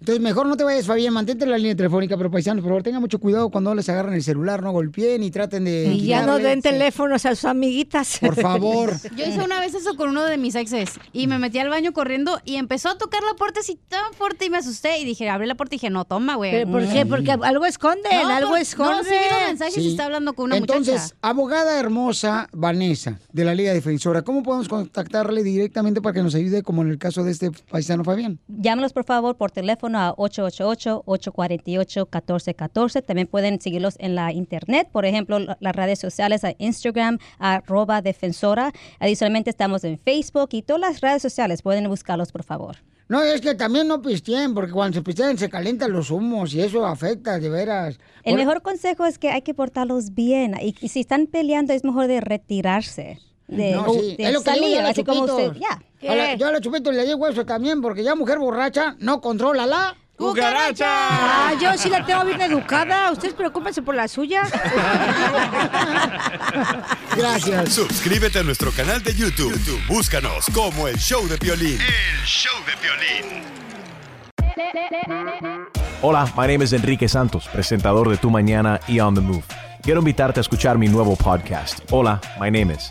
Entonces, mejor no te vayas, Fabián, mantente en la línea telefónica, pero paisanos, por favor, tengan mucho cuidado cuando les agarran el celular, no golpeen y traten de... Y ya no den teléfonos a sus amiguitas. Por favor. <laughs> Yo hice una vez eso con uno de mis exes y me metí al baño corriendo y empezó a tocar la puerta así tan fuerte y me asusté y dije, abrí la puerta y dije, no, toma, güey. ¿Pero por qué? Porque algo esconden, No, algo esconden. No, sí mensajes y Sí. está hablando con una Entonces, muchacha. abogada hermosa Vanessa, de la Liga Defensora, ¿cómo podemos contactarle directamente para que nos ayude, como en el caso de este paisano Fabián? Llámanos por favor por teléfono a 888-848-1414. También pueden seguirlos en la internet, por ejemplo, la- las redes sociales a Instagram, arroba defensora. Adicionalmente estamos en Facebook y todas las redes sociales. Pueden buscarlos por favor. No, es que también no pisteen, porque cuando se pisteen se calientan los humos y eso afecta, de veras. El Por- mejor consejo es que hay que portarlos bien y, y si están peleando es mejor de retirarse. De, No, sí. de salir, así como usted. Ya. A la- yo a los chupitos le digo eso también, porque ya mujer borracha no controla la... Ah, yo sí la tengo bien educada. Ustedes preocúpense por la suya. <laughs> Gracias. Suscríbete a nuestro canal de YouTube. YouTube, Búscanos como El Show de Piolín. El show de violín. Hola, my name is Enrique Santos, presentador de Tu Mañana y On the Move. Quiero invitarte a escuchar mi nuevo podcast, Hola, my name is,